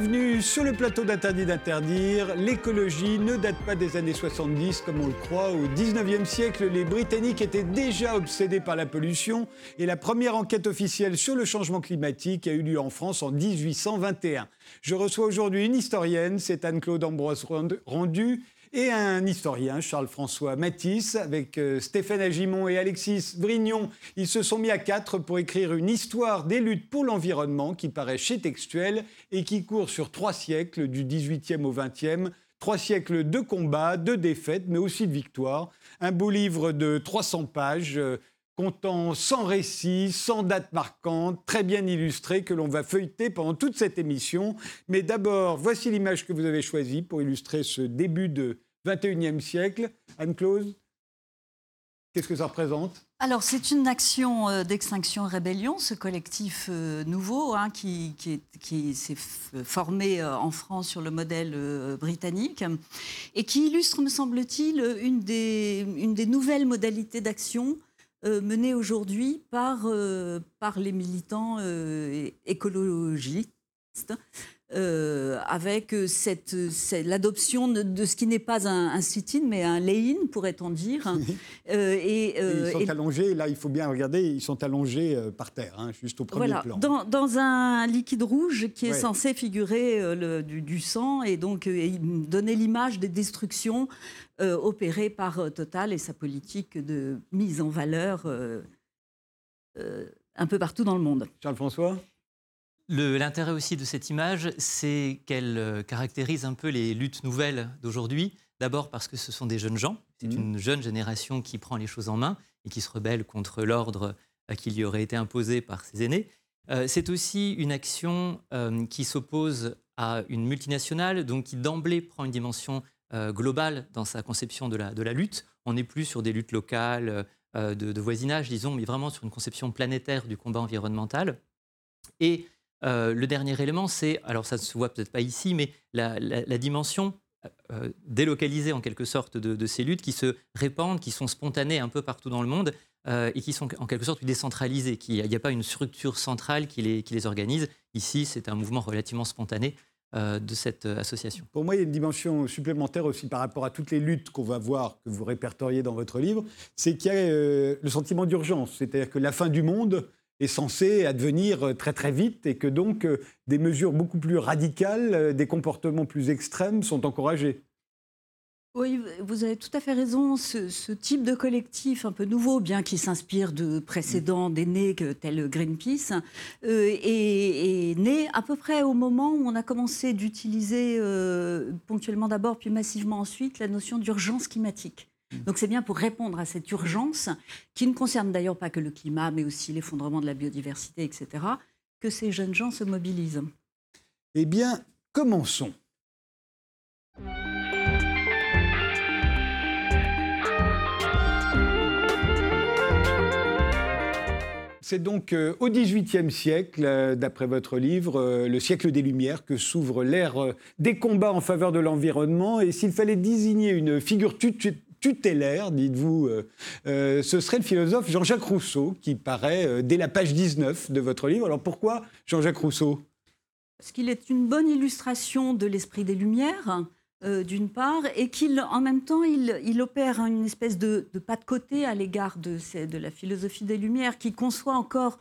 Bienvenue sur le plateau d'Interdit d'interdire. L'écologie ne date pas des années 70 comme on le croit. Au 19e siècle, les Britanniques étaient déjà obsédés par la pollution et la première enquête officielle sur le changement climatique a eu lieu en France en 1821. Je reçois aujourd'hui une historienne, c'est Anne-Claude Ambroise Rendu, et un historien, Charles-François Matisse, avec euh, Stéphane Agimon et Alexis Brignon. Ils se sont mis à quatre pour écrire une histoire des luttes pour l'environnement qui paraît chez Textuel et qui court sur trois siècles, du 18e au 20e. Trois siècles de combats, de défaites, mais aussi de victoires. Un beau livre de 300 pages sans récits, sans dates marquantes, très bien illustré, que l'on va feuilleter pendant toute cette émission. Mais d'abord, voici l'image que vous avez choisie pour illustrer ce début de 21e siècle. Anne-Claude, qu'est-ce que ça représente? Alors, c'est une action euh, d'extinction rébellion, ce collectif euh, nouveau hein, qui, s'est formé euh, en France sur le modèle britannique et qui illustre, me semble-t-il, une des nouvelles modalités d'action euh, menée aujourd'hui par, euh, par les militants euh, avec cette, l'adoption de, ce qui n'est pas un, un sit-in, mais un lay-in, pourrait-on dire. et, ils sont allongés, là il faut bien regarder, ils sont allongés par terre, hein, juste au premier voilà, plan. Dans, dans, un liquide rouge qui est censé figurer le, du, du, sang et donc donner l'image des destructions euh, opéré par euh, Total et sa politique de mise en valeur euh, un peu partout dans le monde. Charles-François? L'intérêt aussi de cette image, c'est qu'elle caractérise un peu les luttes nouvelles d'aujourd'hui. D'abord parce que ce sont des jeunes gens, c'est mmh. une jeune génération qui prend les choses en main et qui se rebelle contre l'ordre qui lui aurait été imposé par ses aînés. c'est aussi une action qui s'oppose à une multinationale, donc qui d'emblée prend une dimension euh, globale dans sa conception de la, de la lutte. On n'est plus sur des luttes locales, euh, de, voisinage, disons, mais vraiment sur une conception planétaire du combat environnemental. Et euh, le dernier élément, c'est, alors ça ne se voit peut-être pas ici, mais la, dimension délocalisée en quelque sorte de, ces luttes qui se répandent, qui sont spontanées un peu partout dans le monde et qui sont en quelque sorte décentralisées. Il n'y a, pas une structure centrale qui les, qui les organise. Ici, c'est un mouvement relativement spontané euh, de cette euh, association. Pour moi, il y a une dimension supplémentaire aussi par rapport à toutes les luttes qu'on va voir, que vous répertoriez dans votre livre, c'est qu'il y a euh, le sentiment d'urgence, c'est-à-dire que la fin du monde est censée advenir très très vite et que donc des mesures beaucoup plus radicales, des comportements plus extrêmes sont encouragés. Oui, vous avez tout à fait raison. Ce, type de collectif un peu nouveau, bien qu'il s'inspire de précédents d'aînés tels Greenpeace, euh, est, né à peu près au moment où on a commencé d'utiliser euh, ponctuellement d'abord, puis massivement ensuite, la notion d'urgence climatique. Mm. Donc c'est bien pour répondre à cette urgence, qui ne concerne d'ailleurs pas que le climat, mais aussi l'effondrement de la biodiversité, etc., que ces jeunes gens se mobilisent. Eh bien, commençons. C'est donc euh, au XVIIIe siècle, euh, d'après votre livre, euh, le siècle des Lumières, que s'ouvre l'ère des combats en faveur de l'environnement. Et s'il fallait désigner une figure tutélaire, dites-vous, ce serait le philosophe Jean-Jacques Rousseau, qui paraît dès la page 19 de votre livre. Alors pourquoi Jean-Jacques Rousseau? Parce qu'il est une bonne illustration de l'esprit des Lumières. Euh, d'une part, et qu'il, en même temps, il, opère une espèce de, pas de côté à l'égard de, la philosophie des Lumières, qui conçoit encore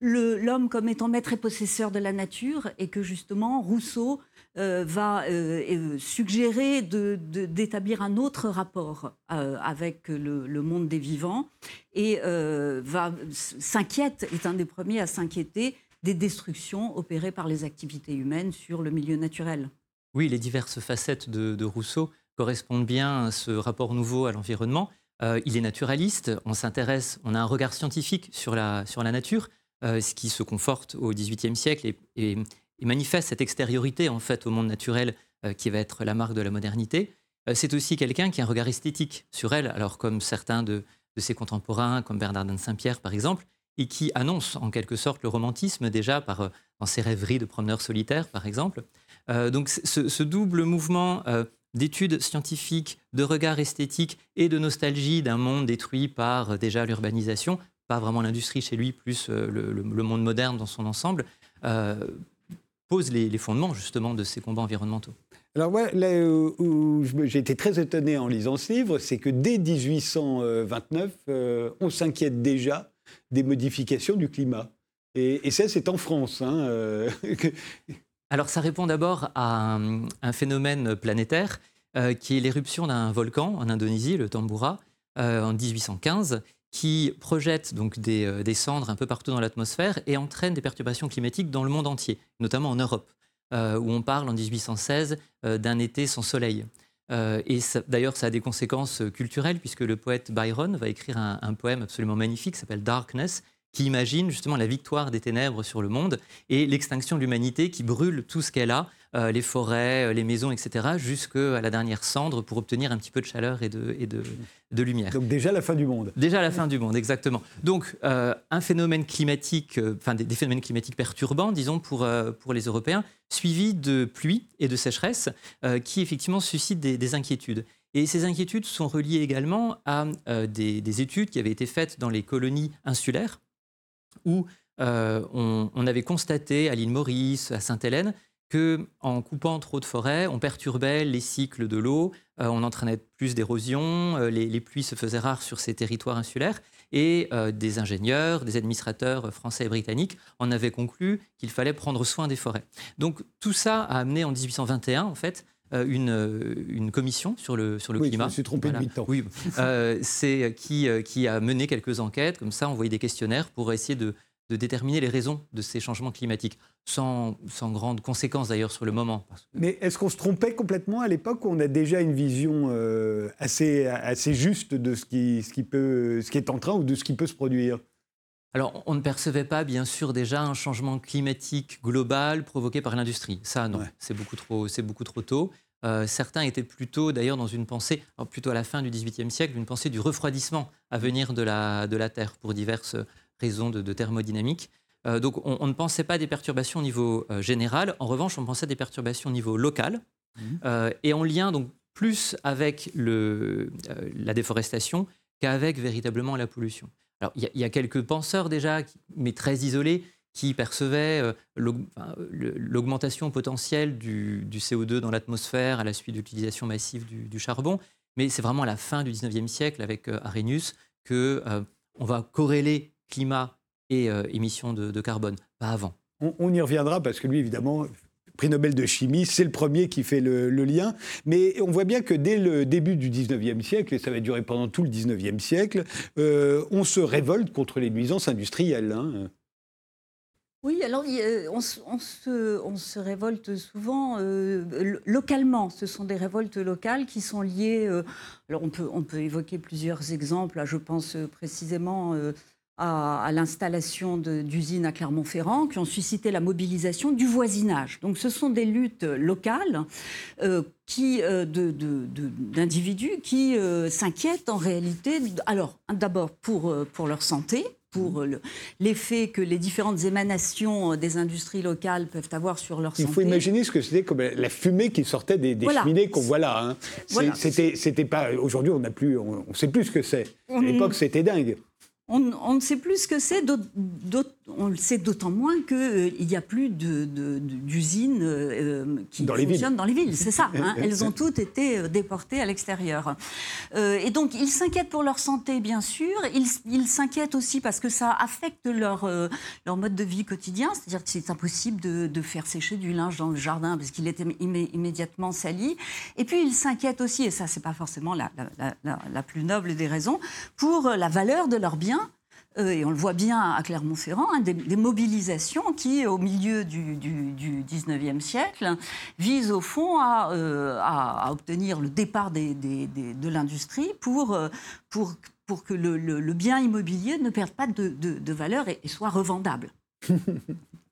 l'homme comme étant maître et possesseur de la nature, et que justement Rousseau euh, va euh, suggérer d'établir un autre rapport avec le, monde des vivants, et va s'inquiète, est un des premiers à s'inquiéter des destructions opérées par les activités humaines sur le milieu naturel. Oui, les diverses facettes de, Rousseau correspondent bien à ce rapport nouveau à l'environnement. Euh, il est naturaliste, on s'intéresse, on a un regard scientifique sur la, nature, euh, ce qui se conforte au XVIIIe siècle et, manifeste cette extériorité en fait au monde naturel euh, qui va être la marque de la modernité. c'est aussi quelqu'un qui a un regard esthétique sur elle, alors comme certains de, ses contemporains, comme Bernardin de Saint-Pierre par exemple, et qui annonce en quelque sorte le romantisme déjà par, dans ses rêveries de promeneurs solitaires par exemple. Euh, donc ce, double mouvement euh, d'études scientifiques, de regard esthétique et de nostalgie d'un monde détruit par euh, déjà l'urbanisation, pas vraiment l'industrie chez lui, plus le, monde moderne dans son ensemble, pose les, fondements justement de ces combats environnementaux. Alors moi, là où j'ai été très étonné en lisant ce livre, c'est que dès 1829, on s'inquiète déjà des modifications du climat. Et, ça, c'est en France. Hein, Alors ça répond d'abord à un, phénomène planétaire euh, qui est l'éruption d'un volcan en Indonésie, le Tambora, euh, en 1815, qui projette donc euh, des, cendres un peu partout dans l'atmosphère et entraîne des perturbations climatiques dans le monde entier, notamment en Europe, où on parle en 1816 d'un été sans soleil. et d'ailleurs, ça a des conséquences culturelles, puisque le poète Byron va écrire un, un poème absolument magnifique qui s'appelle Darkness, qui imagine justement la victoire des ténèbres sur le monde et l'extinction de l'humanité qui brûle tout ce qu'elle a, euh, les forêts, euh, les maisons, etc., jusqu'à la dernière cendre pour obtenir un petit peu de chaleur et de, et de, de lumière. Donc déjà la fin du monde. Déjà la fin du monde, exactement. Donc euh, un phénomène climatique, enfin des, phénomènes climatiques perturbants, disons, pour, pour les Européens, suivi de pluie et de sécheresse qui effectivement suscitent des, des, inquiétudes. Et ces inquiétudes sont reliées également à des, des études qui avaient été faites dans les colonies insulaires où euh, on, avait constaté à l'île Maurice, à Sainte-Hélène, que en coupant trop de forêts, on perturbait les cycles de l'eau, euh, on entraînait plus d'érosion, euh, les, pluies se faisaient rares sur ces territoires insulaires, et des ingénieurs, des administrateurs français et britanniques en avaient conclu qu'il fallait prendre soin des forêts. Donc tout ça a amené en 1821, en fait, une, commission sur le, sur le oui, climat. Je me suis trompé de temps. Oui, c'est qui, qui a mené quelques enquêtes, comme ça, envoyé des questionnaires pour essayer de, de déterminer les raisons de ces changements climatiques, sans, sans grandes conséquences d'ailleurs sur le moment. Mais est-ce qu'on se trompait complètement à l'époque où on a déjà une vision euh, assez, assez juste de ce qui, ce, qui peut, ce qui est en train ou de ce qui peut se produire? Alors, on ne percevait pas, bien sûr, déjà un changement climatique global provoqué par l'industrie. Ça, non, c'est beaucoup trop, c'est beaucoup trop tôt. Euh, certains étaient plutôt, d'ailleurs, dans une pensée, plutôt à la fin du XVIIIe siècle, une pensée du refroidissement à venir de la, de la Terre pour diverses raison de, thermodynamique. Euh, donc on, ne pensait pas des perturbations au niveau euh, général. En revanche, on pensait des perturbations au niveau local mmh. euh, et en lien donc plus avec le, la déforestation qu'avec véritablement la pollution. Alors il y, a quelques penseurs déjà, mais très isolés, qui percevaient l'augmentation potentielle du, CO2 dans l'atmosphère à la suite de l'utilisation massive du, charbon. Mais c'est vraiment à la fin du 19e siècle, avec Arrhenius, que on va corréler climat et euh, émissions de, carbone, pas avant. On, y reviendra parce que lui, évidemment, prix Nobel de chimie, c'est le premier qui fait le, lien. Mais on voit bien que dès le début du 19e siècle, et ça va durer pendant tout le 19e siècle, euh, on se révolte contre les nuisances industrielles. Hein. Oui, alors on, se, révolte souvent euh, localement. Ce sont des révoltes locales qui sont liées. alors on peut, on peut évoquer plusieurs exemples. je pense précisément à, l'installation d'usines à Clermont-Ferrand qui ont suscité la mobilisation du voisinage. Donc ce sont des luttes locales euh, qui, euh, d'individus qui euh, s'inquiètent en réalité, alors d'abord pour, pour leur santé, pour l'effet que les différentes émanations des industries locales peuvent avoir sur leur santé. Il faut imaginer ce que c'était comme la fumée qui sortait des, cheminées qu'on voit là. Hein. C'était pas. Aujourd'hui, on n'a plus, on, ne sait plus ce que c'est. À l'époque, c'était dingue on, ne sait plus ce que c'est, on le sait d'autant moins qu'il euh, n'y a plus d'usines euh, qui fonctionnent dans les villes. C'est ça, hein. elles ont toutes été euh, déportées à l'extérieur. et donc, ils s'inquiètent pour leur santé, bien sûr. Ils s'inquiètent aussi parce que ça affecte leur, leur mode de vie quotidien. C'est-à-dire que c'est impossible de, faire sécher du linge dans le jardin parce qu'il est immédiatement sali. Et puis, ils s'inquiètent aussi, et ça, c'est pas forcément la, la plus noble des raisons, pour la valeur de leurs biens et on le voit bien à Clermont-Ferrand, hein, des, mobilisations qui, au milieu du, du, 19e siècle, visent au fond à, euh, obtenir le départ de l'industrie pour, euh, pour, que le, bien immobilier ne perde pas de, valeur et, soit revendable.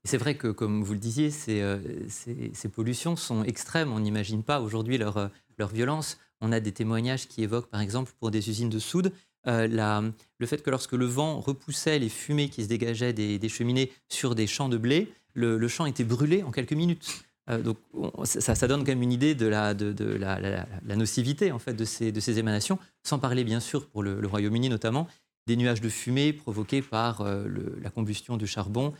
C'est vrai que, comme vous le disiez, ces, pollutions sont extrêmes. On n'imagine pas aujourd'hui leur violence. On a des témoignages qui évoquent, par exemple, pour des usines de soude, euh, le fait que lorsque le vent repoussait les fumées qui se dégageaient des, cheminées sur des champs de blé, le, champ était brûlé en quelques minutes. Euh, donc ça, donne quand même une idée de la, nocivité en fait de ces, émanations, sans parler bien sûr pour le, Royaume-Uni notamment des nuages de fumée provoqués par la combustion du charbon,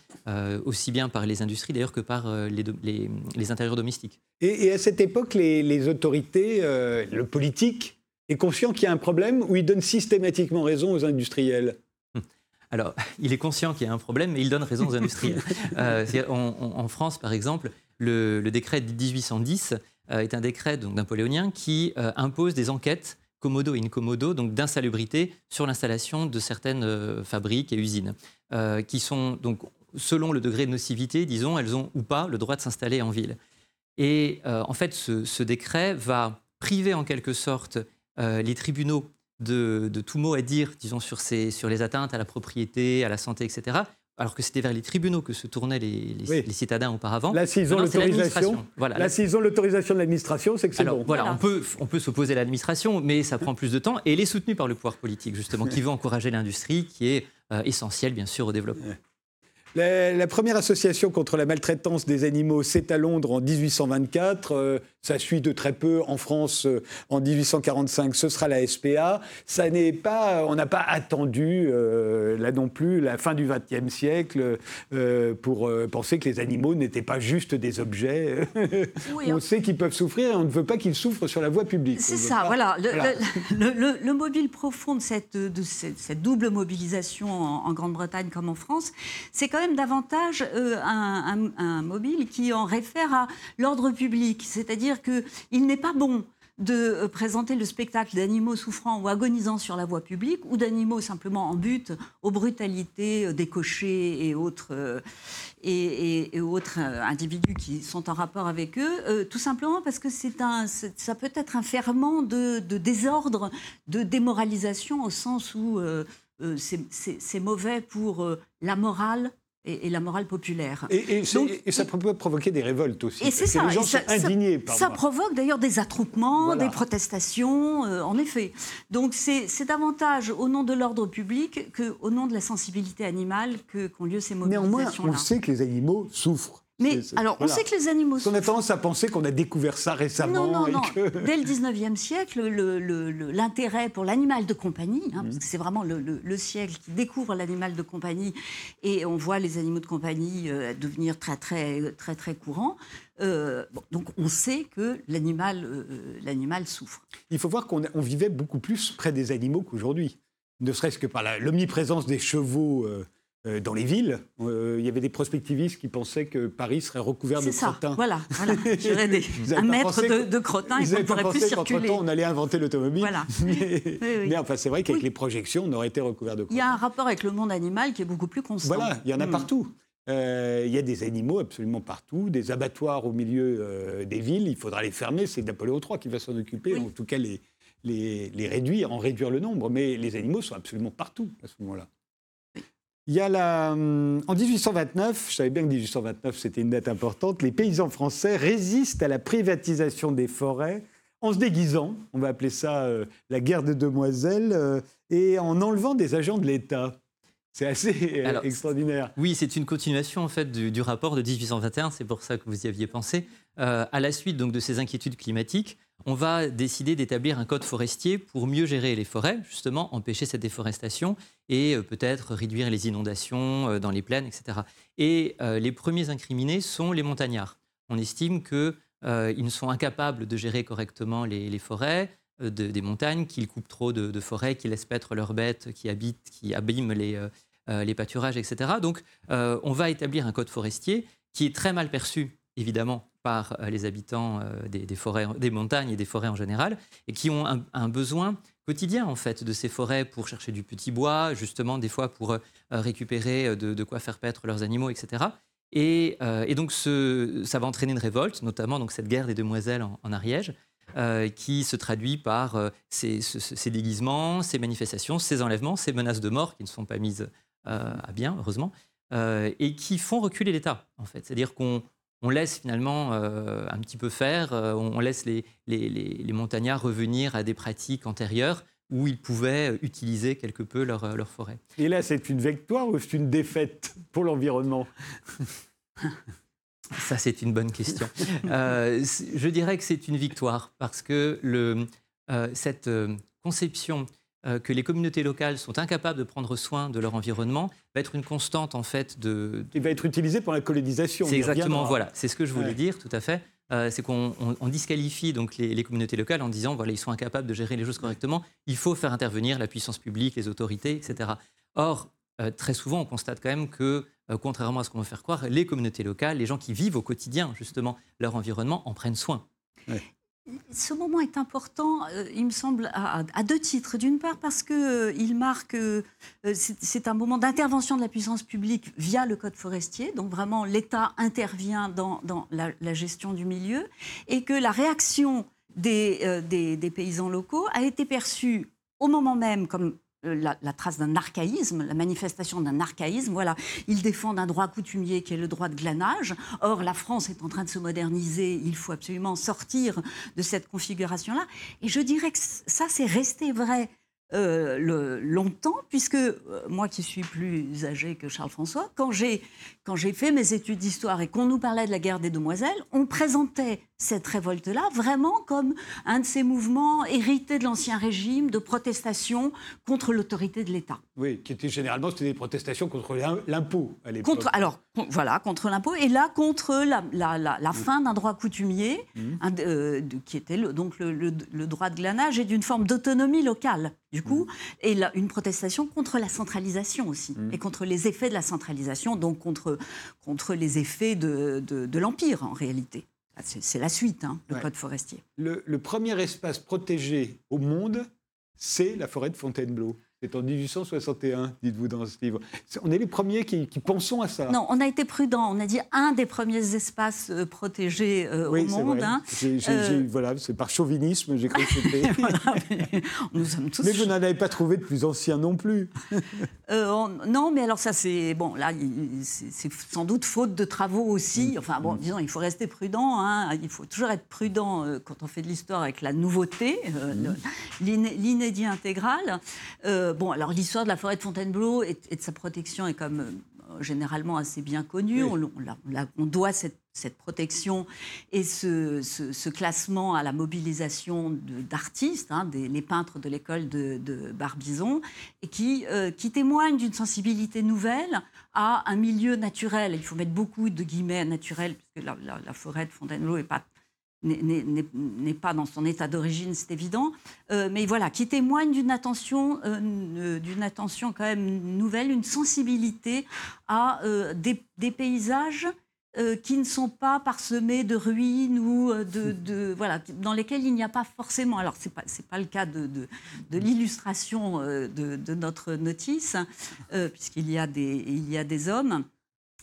aussi bien par les industries d'ailleurs que par les, intérieurs domestiques. Et, à cette époque, les, autorités, le politique, est conscient qu'il y a un problème ou il donne systématiquement raison aux industriels? Hum. alors, il est conscient qu'il y a un problème, mais il donne raison aux industriels. en, France, par exemple, le, décret de 1810 euh, est un décret donc napoléonien qui euh, impose des enquêtes commodo et incommodo, donc d'insalubrité sur l'installation de certaines euh, fabriques et usines, qui sont donc selon le degré de nocivité, disons, elles ont ou pas le droit de s'installer en ville. Et en fait, ce, décret va priver en quelque sorte les tribunaux de, tout mot à dire, disons, sur, ces, sur les atteintes à la propriété, à la santé, etc alors que c'était vers les tribunaux que se tournaient les, citadins auparavant. Là, s'ils ont l'autorisation, voilà. Là, s'ils ont l'autorisation de l'administration, c'est que c'est bon. Voilà, on peut, on peut s'opposer à l'administration, mais ça prend plus de temps. Et elle est soutenue par le pouvoir politique, justement, qui veut encourager l'industrie, qui est euh, essentielle, bien sûr, au développement. La, première association contre la maltraitance des animaux, c'est à Londres en 1824. Euh, ça suit de très peu en France euh, en 1845. Ce sera la SPA. Ça n'est pas, on n'a pas attendu euh, là non plus la fin du XXe siècle pour penser que les animaux n'étaient pas juste des objets. on hein. sait qu'ils peuvent souffrir et on ne veut pas qu'ils souffrent sur la voie publique. C'est ça, voilà. Le, mobile profond de cette, de cette, double mobilisation en, en Grande-Bretagne comme en France, c'est quand même davantage euh, un, mobile qui en réfère à l'ordre public. C'est-à-dire qu'il n'est pas bon de euh, présenter le spectacle d'animaux souffrant ou agonisant sur la voie publique ou d'animaux simplement en but aux brutalités euh, des cochers et autres, et, autres individus qui sont en rapport avec eux, tout simplement parce que c'est un, ça peut être un ferment de, désordre, de démoralisation au sens où c'est mauvais pour la morale, et, la morale populaire. Et, ça peut provoquer des révoltes aussi. Et c'est ça. Les gens sont indignés par Ça provoque d'ailleurs des attroupements, des protestations, euh, en effet. Donc c'est davantage au nom de l'ordre public qu'au nom de la sensibilité animale qu'ont lieu ces mobilisations-là. Néanmoins, on sait que les animaux souffrent. Mais alors, on sait que les animaux. On a tendance à penser qu'on a découvert ça récemment. Non, non, non. Dès le 19e siècle, l'intérêt pour l'animal de compagnie, hein, parce que c'est vraiment le, siècle qui découvre l'animal de compagnie, et on voit les animaux de compagnie euh, devenir très, très, très, très courants. Euh, donc on sait que l'animal euh, l'animal souffre. Il faut voir qu'on vivait beaucoup plus près des animaux qu'aujourd'hui, ne serait-ce que par l'omniprésence des chevaux euh, dans les villes. Euh, il y avait des prospectivistes qui pensaient que Paris serait recouvert de ça. crottins. Voilà, voilà. un mètre de, de crottins et qu'on ne pourrait plus circuler. on allait inventer l'automobile. Voilà. Mais, enfin, c'est vrai qu'avec les projections, on aurait été recouvert de crottins. Il y a un rapport avec le monde animal qui est beaucoup plus constant. Voilà, il y en a hmm. partout. Euh, il y a des animaux absolument partout, des abattoirs au milieu des villes. Il faudra les fermer. C'est Napoléon III qui va s'en occuper, en tout cas les, les, les réduire, en réduire le nombre. Mais les animaux sont absolument partout à ce moment-là. Il y a la, hum, en 1829, je savais bien que 1829 c'était une date importante, les paysans français résistent à la privatisation des forêts en se déguisant, on va appeler ça euh, la guerre des demoiselles, euh, et en enlevant des agents de l'État. C'est assez euh, extraordinaire. Oui, c'est une continuation en fait du, rapport de 1821. C'est pour ça que vous y aviez pensé. à la suite donc de ces inquiétudes climatiques, on va décider d'établir un code forestier pour mieux gérer les forêts, justement empêcher cette déforestation et euh, peut-être réduire les inondations euh, dans les plaines, etc. Et euh, les premiers incriminés sont les montagnards. On estime qu'ils ne sont incapables de gérer correctement les, forêts, des montagnes, qu'ils coupent trop de, forêts, qu'ils laissent paître leurs bêtes, qui habitent, qui abîment les pâturages, etc. Donc on va établir un code forestier qui est très mal perçu évidemment par euh, les habitants euh, des, forêts, des montagnes et des forêts en général, et qui ont un, besoin quotidien en fait de ces forêts pour chercher du petit bois, justement des fois pour euh, récupérer de, quoi faire paître leurs animaux, etc. Et, donc ça va entraîner une révolte, notamment donc cette guerre des demoiselles en, Ariège, qui se traduit par ces, ces, déguisements, ces manifestations, ces enlèvements, ces menaces de mort qui ne sont pas mises à bien, heureusement, et qui font reculer l'État en fait. C'est-à-dire qu'on on laisse finalement euh, un petit peu faire, euh, on laisse les, montagnards revenir à des pratiques antérieures où ils pouvaient utiliser quelque peu leur, euh, leur forêt. Et là, c'est une victoire ou c'est une défaite pour l'environnement? Ça, c'est une bonne question. je dirais que c'est une victoire parce que le, cette conception euh, que les communautés locales sont incapables de prendre soin de leur environnement va être une constante en fait de. Il va être utilisé pour la colonisation. C'est exactement voilà, c'est ce que je voulais dire tout à fait. Euh, c'est qu'on disqualifie donc les, communautés locales en disant voilà ils sont incapables de gérer les choses correctement. Il faut faire intervenir la puissance publique, les autorités, etc. Or euh, très souvent on constate quand même que contrairement à ce qu'on veut faire croire, les communautés locales, les gens qui vivent au quotidien justement leur environnement en prennent soin. Ce moment est important, euh, il me semble, à, deux titres. D'une part, parce qu'il euh, marque, euh, c'est un moment d'intervention de la puissance publique via le code forestier, donc vraiment l'État intervient dans, la, gestion du milieu, et que la réaction des paysans locaux a été perçue au moment même comme euh, la, trace d'un archaïsme, la manifestation d'un archaïsme. Voilà, ils défendent un droit coutumier qui est le droit de glanage. Or, la France est en train de se moderniser. Il faut absolument sortir de cette configuration-là. Et je dirais que ça, c'est resté vrai euh, longtemps, puisque euh, moi qui suis plus âgé que Charles-François, quand j'ai, quand j'ai fait mes études d'histoire et qu'on nous parlait de la guerre des demoiselles, on présentait cette révolte-là vraiment comme un de ces mouvements hérités de l'Ancien Régime de protestation contre l'autorité de l'État. Oui, qui étaient généralement c'était des protestations contre l'impôt à l'époque. Contre, alors voilà, contre l'impôt, et là contre la, la, la, fin d'un droit coutumier, mmh. euh, qui était le, donc le, le, droit de glanage et d'une forme d'autonomie locale, du coup, mmh. et là, une protestation contre la centralisation aussi, mmh. et contre les effets de la centralisation, donc contre, contre les effets de, de l'Empire en réalité. Ah, c'est la suite, hein, le code forestier. Le, premier espace protégé au monde, c'est la forêt de Fontainebleau. C'est en 1861, dites-vous dans ce livre. On est les premiers qui, pensons à ça. Non, on a été prudent. On a dit un des premiers espaces euh, protégés euh, au monde. Hein. Euh, voilà, c'est par chauvinisme, j'ai cru que c'était. nous sommes tous. Mais vous n'en avez pas trouvé de plus ancien non plus. non, mais alors ça, c'est bon. Là, c'est sans doute faute de travaux aussi. Mm. Enfin bon, mm. disons, il faut rester prudent. Hein. Il faut toujours être prudent quand on fait de l'histoire avec la nouveauté, mm. l'inédit intégral. Euh, bon, alors l'histoire de la forêt de Fontainebleau et, de sa protection est comme euh, généralement assez bien connue. On, doit cette, protection et ce, classement à la mobilisation d'artistes, hein, les peintres de l'école de, Barbizon, et qui, euh, qui témoignent d'une sensibilité nouvelle à un milieu naturel. Il faut mettre beaucoup de guillemets naturel, puisque la, la forêt de Fontainebleau n'est pas n'est pas dans son état d'origine, c'est évident, euh, mais voilà, qui témoigne d'une attention, euh, d'une attention quand même nouvelle, une sensibilité à euh, des, paysages qui ne sont pas parsemés de ruines ou de, voilà, dans lesquels il n'y a pas forcément. Alors c'est pas pas le cas de, de, l'illustration de, notre notice, puisqu'il y y a des hommes,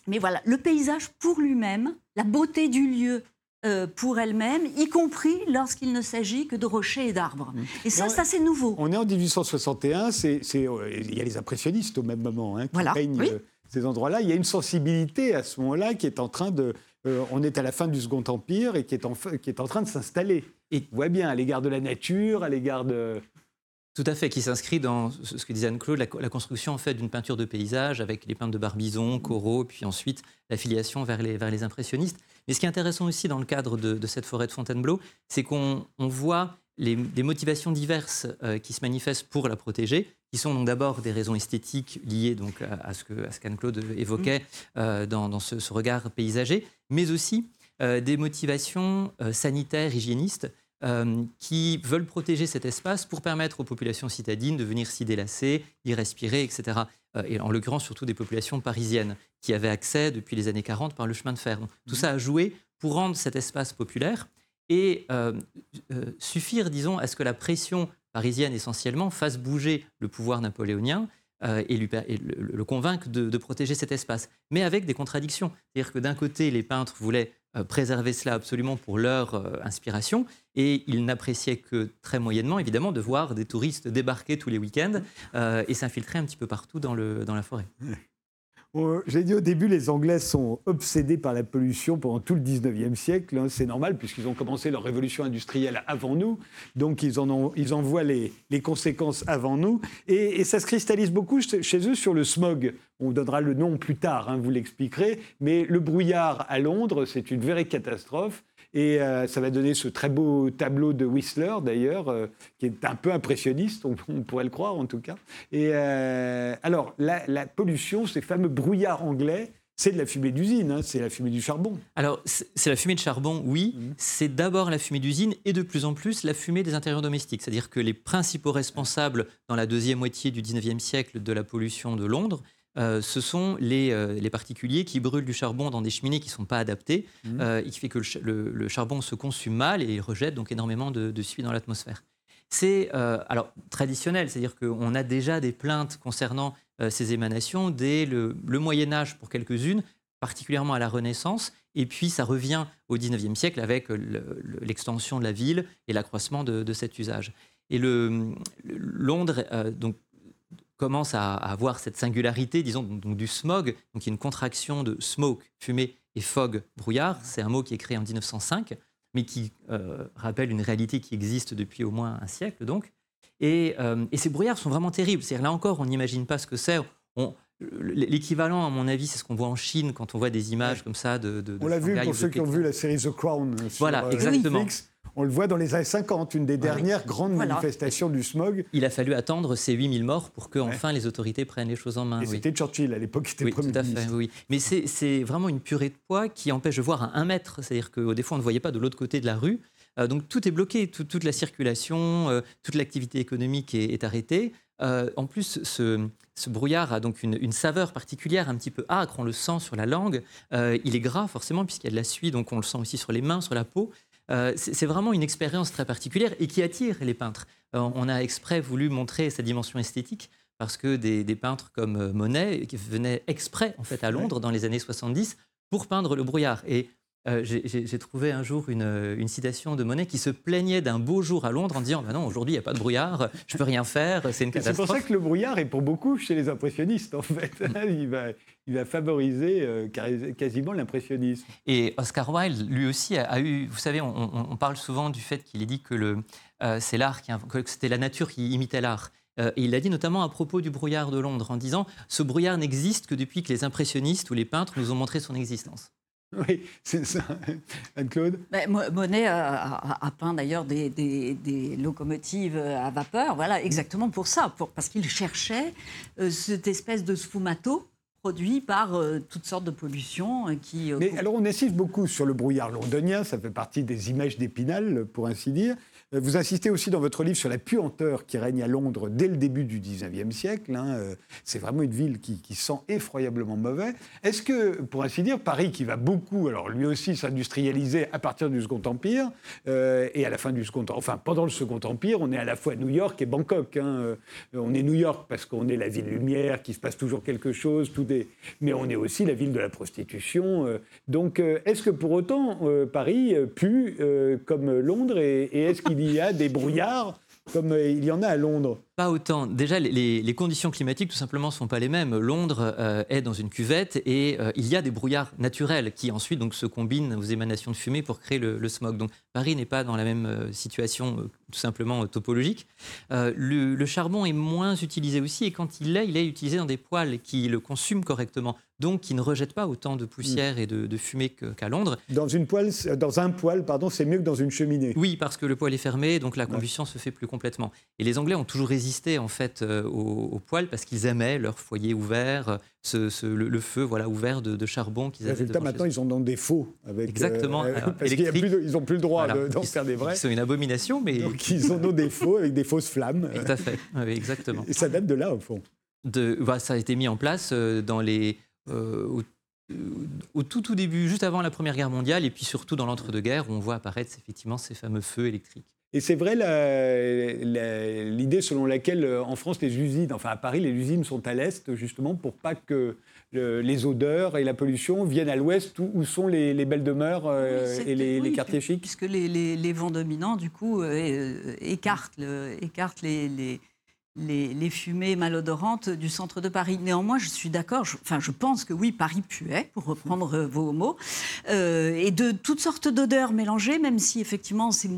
mais voilà, le paysage pour lui-même, la beauté du lieu euh, pour elle-même, y compris lorsqu'il ne s'agit que de rochers et d'arbres. Mmh. Et ça, ça c'est nouveau. On est en 1861, c'est, euh, il y a les impressionnistes au même moment hein, qui peignent euh, ces endroits-là. Il y a une sensibilité à ce moment-là qui est en train de... on est à la fin du Second Empire et qui est en, qui est en train de s'installer. Et on voit bien à l'égard de la nature, à l'égard de... Tout à fait, qui s'inscrit dans ce que disait Anne-Claude, la, construction en fait d'une peinture de paysage avec les peintres de Barbizon, Corot, puis ensuite l'affiliation vers les, vers les impressionnistes. Mais ce qui est intéressant aussi dans le cadre de, cette forêt de Fontainebleau, c'est qu'on voit les, des motivations diverses euh, qui se manifestent pour la protéger, qui sont donc d'abord des raisons esthétiques liées donc à, ce que qu'Anne-Claude évoquait mmh. euh, dans, ce, regard paysager, mais aussi euh, des motivations sanitaires, hygiénistes, qui veulent protéger cet espace pour permettre aux populations citadines de venir s'y délasser, y respirer, etc. et en l'occurrence surtout des populations parisiennes qui avaient accès depuis les années 40 par le chemin de fer. tout ça a joué pour rendre cet espace populaire et euh, euh, suffire, disons, à ce que la pression parisienne essentiellement fasse bouger le pouvoir napoléonien euh, et, lui, le, convaincre de, protéger cet espace, mais avec des contradictions. C'est-à-dire que d'un côté, les peintres voulaient préserver cela absolument pour leur inspiration, et ils n'appréciaient que très moyennement, évidemment, de voir des touristes débarquer tous les week-ends et s'infiltrer un petit peu partout dans, le, dans la forêt. J'ai dit au début, les Anglais sont obsédés par la pollution pendant tout le 19e siècle. Hein. C'est normal puisqu'ils ont commencé leur révolution industrielle avant nous. Donc ils en, ont, voient les, les conséquences avant nous. Et, ça se cristallise beaucoup chez eux sur le smog. On donnera le nom plus tard, hein, vous l'expliquerez. Mais le brouillard à Londres, c'est une vraie catastrophe. Et euh, ça va donner ce très beau tableau de Whistler, d'ailleurs, euh, qui est un peu impressionniste, on, pourrait le croire en tout cas. Et euh, alors, la, pollution, ces fameux brouillards anglais, c'est de la fumée d'usine, hein, c'est la fumée du charbon. Alors, c'est la fumée de charbon, oui. Mmh. C'est d'abord la fumée d'usine et de plus en plus la fumée des intérieurs domestiques. C'est-à-dire que les principaux responsables dans la deuxième moitié du 19e siècle de la pollution de Londres, euh, ce sont euh, les, particuliers qui brûlent du charbon dans des cheminées qui ne sont pas adaptées mmh. euh, et qui fait que le, charbon se consume mal et rejette donc énormément de, de suie dans l'atmosphère. C'est alors traditionnel, c'est-à-dire qu'on a déjà des plaintes concernant ces émanations dès le, Moyen Âge pour quelques-unes, particulièrement à la Renaissance, et puis ça revient au XIXe siècle avec l'extension de la ville et l'accroissement de, cet usage. Et le, Londres donc, commence à, avoir cette singularité, disons, donc, du smog, donc il y a une contraction de smoke, fumée, et fog, brouillard. C'est un mot qui est créé en 1905, mais qui euh, rappelle une réalité qui existe depuis au moins un siècle, donc. Et, euh, ces brouillards sont vraiment terribles. C'est-à-dire, là encore, on n'imagine pas ce que c'est. L'équivalent, à mon avis, c'est ce qu'on voit en Chine quand on voit des images comme ça de. de on l'a vu pour ceux qui ont vu la série The Crown. Sur, voilà, euh, exactement. On le voit dans les années 50, une des dernières grandes manifestations du smog. Il a fallu attendre ces 8000 morts pour que enfin les autorités prennent les choses en main. Et c'était Churchill à l'époque qui était oui, Premier tout à Fait, oui. Mais c'est vraiment une purée de poids qui empêche de voir à un mètre. C'est-à-dire qu'au des fois, on ne voyait pas de l'autre côté de la rue. Euh, donc tout est bloqué, toute la circulation, euh, toute l'activité économique est, arrêtée. Euh, en plus, ce, brouillard a donc une, saveur particulière, un petit peu âcre, on le sent sur la langue. il est gras forcément puisqu'il y a de la suie, donc on le sent aussi sur les mains, sur la peau. Euh, c'est vraiment une expérience très particulière et qui attire les peintres. Euh, on a exprès voulu montrer sa dimension esthétique parce que des, peintres comme euh, Monet qui venaient exprès en fait à Londres dans les années 70 pour peindre le brouillard. Et euh, j'ai trouvé un jour une, citation de Monet qui se plaignait d'un beau jour à Londres en disant bah Non, aujourd'hui, il n'y a pas de brouillard, je peux rien faire, c'est une catastrophe. C'est pour ça que le brouillard est pour beaucoup chez les impressionnistes, en fait. il, va, il va favoriser euh, quasiment l'impressionnisme. Et Oscar Wilde, lui aussi, a, eu. Vous savez, on, parle souvent du fait qu'il ait dit que, euh, c'est l'art que c'était la nature qui imitait l'art. et il l'a dit notamment à propos du brouillard de Londres, en disant Ce brouillard n'existe que depuis que les impressionnistes ou les peintres nous ont montré son existence. Oui, c'est ça. Anne-Claude? Ben, Monet a, peint d'ailleurs des, locomotives à vapeur, voilà, exactement pour ça, pour, parce qu'il cherchait euh, cette espèce de sfumato produit par euh, toutes sortes de pollutions euh, qui... Mais alors on insiste beaucoup sur le brouillard londonien, ça fait partie des images d'Épinal, pour ainsi dire. Euh, vous insistez aussi dans votre livre sur la puanteur qui règne à Londres dès le début du 19e siècle. Hein, euh, c'est vraiment une ville qui, sent effroyablement mauvais. Est-ce que, pour ainsi dire, Paris, qui va beaucoup, alors lui aussi s'industrialiser à partir du Second Empire, euh, et à la fin du Second enfin pendant le Second Empire, on est à la fois New York et Bangkok. Hein. On est New York parce qu'on est la ville lumière, qu'il se passe toujours quelque chose, mais on est aussi la ville de la prostitution. Donc, est-ce que pour autant, Paris pue comme Londres, et, et est-ce qu'il il y a des brouillards comme euh, il y en a à Londres Pas autant. Déjà, les, conditions climatiques, tout simplement, ne sont pas les mêmes. Londres euh, est dans une cuvette et euh, il y a des brouillards naturels qui ensuite donc, se combinent aux émanations de fumée pour créer le, smog. Donc Paris n'est pas dans la même situation tout simplement topologique. Le, charbon est moins utilisé aussi et quand il l'est, il est utilisé dans des poêles qui le consument correctement donc qui ne rejette pas autant de poussière et de, fumée qu'à Londres. Dans, une poêle, dans un poêle, pardon, c'est mieux que dans une cheminée. Oui, parce que le poêle est fermé, donc la combustion se fait plus complètement. Et les Anglais ont toujours résisté en fait euh, au, poêle parce qu'ils aimaient leur foyer ouvert, ce, le, feu voilà ouvert de, charbon qu'ils avaient. Résultat, maintenant, ils sont dans des faux. Avec, Exactement. Euh, parce qu'ils n'ont plus le droit d'en faire des vrais. C'est une abomination, mais. Donc ils ont des faux avec des fausses flammes. Tout à fait, exactement. Et ça date de là, au fond. De, bah, ça a été mis en place euh, dans les euh, au, tout tout début, juste avant la Première Guerre mondiale, et puis surtout dans l'entre-deux-guerres, où on voit apparaître effectivement ces fameux feux électriques. Et c'est vrai l'idée selon laquelle euh, en France les usines, enfin à Paris les usines sont à l'est justement pour pas que les odeurs et la pollution viennent à l'ouest où, sont les, belles demeures euh, et les, quartiers chics. Puisque les, vents dominants du coup écartent, écartent les les, fumées malodorantes du centre de Paris. Néanmoins, je suis d'accord, enfin je pense que oui, Paris puait, pour reprendre vos mots, euh, et de toutes sortes d'odeurs mélangées, même si effectivement c'est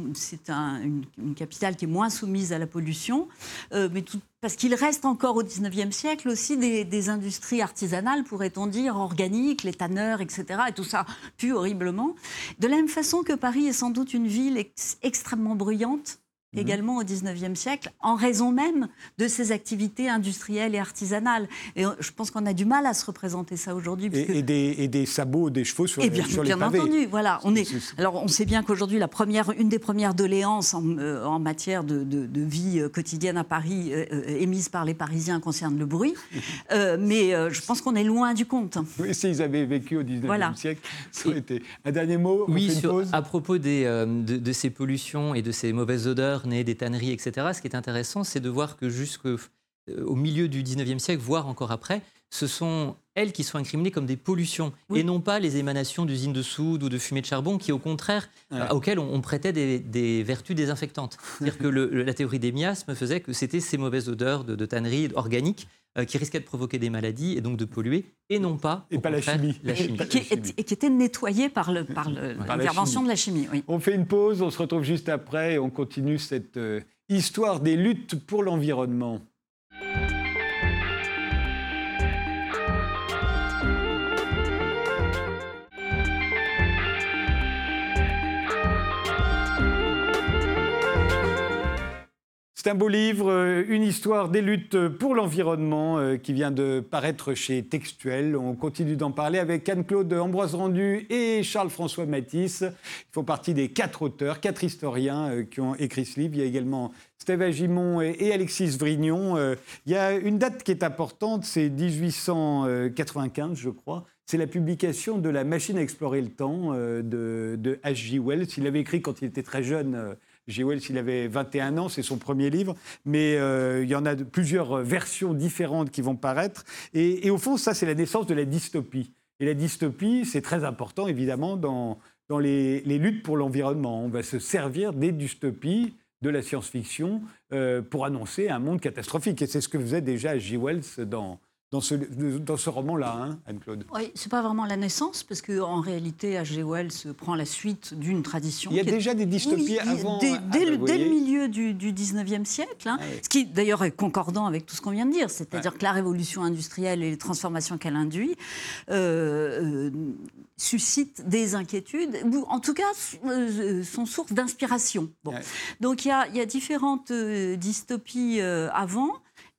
une, capitale qui est moins soumise à la pollution, euh, mais parce qu'il reste encore au 19e siècle aussi des, industries artisanales, pourrait-on dire, organiques, les tanneurs, etc. Et tout ça pue horriblement. De la même façon que Paris est sans doute une ville extrêmement bruyante, Mhm. également au XIXe siècle, en raison même de ces activités industrielles et artisanales. Et je pense qu'on a du mal à se représenter ça aujourd'hui. Et, des, sabots, des chevaux sur, et bien, sur les bien entendu, voilà. On est, alors on sait bien qu'aujourd'hui, la première, une des premières doléances en, euh, matière de, vie euh, quotidienne à Paris euh, émise par les Parisiens concerne le bruit. mais je pense qu'on est loin du compte. Oui, s'ils avaient vécu au XIXe siècle, ça aurait été... Un dernier mot Oui, à propos des, de ces pollutions et de ces mauvaises odeurs, des tanneries, etc. Ce qui est intéressant, c'est de voir que jusqu'au euh, milieu du 19e siècle, voire encore après, ce sont elles qui sont incriminées comme des pollutions et non pas les émanations d'usines de soude ou de fumée de charbon qui, au contraire, euh, auxquelles on, prêtait des, vertus désinfectantes. C'est-à-dire que la théorie des miasmes faisait que c'était ces mauvaises odeurs de, de tanneries organiques euh, qui risquaient de provoquer des maladies et donc de polluer, et non pas, et pas la, chimie. la chimie. Et, qui, était nettoyée par l'intervention de la chimie. On fait une pause, on se retrouve juste après et on continue cette euh, histoire des luttes pour l'environnement. C'est un beau livre, euh, une histoire des luttes pour l'environnement euh, qui vient de paraître chez Textuel. On continue d'en parler avec Anne-Claude Ambroise Rendu et Charles-François Matisse. Ils font partie des quatre auteurs, quatre historiens euh, qui ont écrit ce livre. Il y a également Steve Agimon et Alexis Vrignon. Il y a une date qui est importante, c'est 1895, je crois. C'est la publication de La machine à explorer le temps de, de H.G. Wells. Il l'avait écrit quand il était très jeune G. Wells, il avait 21 ans, c'est son premier livre, mais euh, il y en a plusieurs versions différentes qui vont paraître. Et, au fond, ça, c'est la naissance de la dystopie. Et la dystopie, c'est très important, évidemment, dans, dans les, luttes pour l'environnement. On va se servir des dystopies de la science-fiction euh, pour annoncer un monde catastrophique. Et c'est ce que faisait déjà G. Wells dans, dans ce, dans ce roman-là, hein, Anne-Claude. Oui, c'est pas vraiment la naissance, parce qu'en réalité, H.G. Wells prend la suite d'une tradition. Il y a déjà des dystopies avant. Dès, dès, le, milieu du, du 19e siècle, hein, ce qui d'ailleurs est concordant avec tout ce qu'on vient de dire, c'est-à-dire que la révolution industrielle et les transformations qu'elle induit euh, euh, suscitent des inquiétudes, ou en tout cas euh, sont source d'inspiration. Bon. Donc il y, a, il y, a, différentes dystopies avant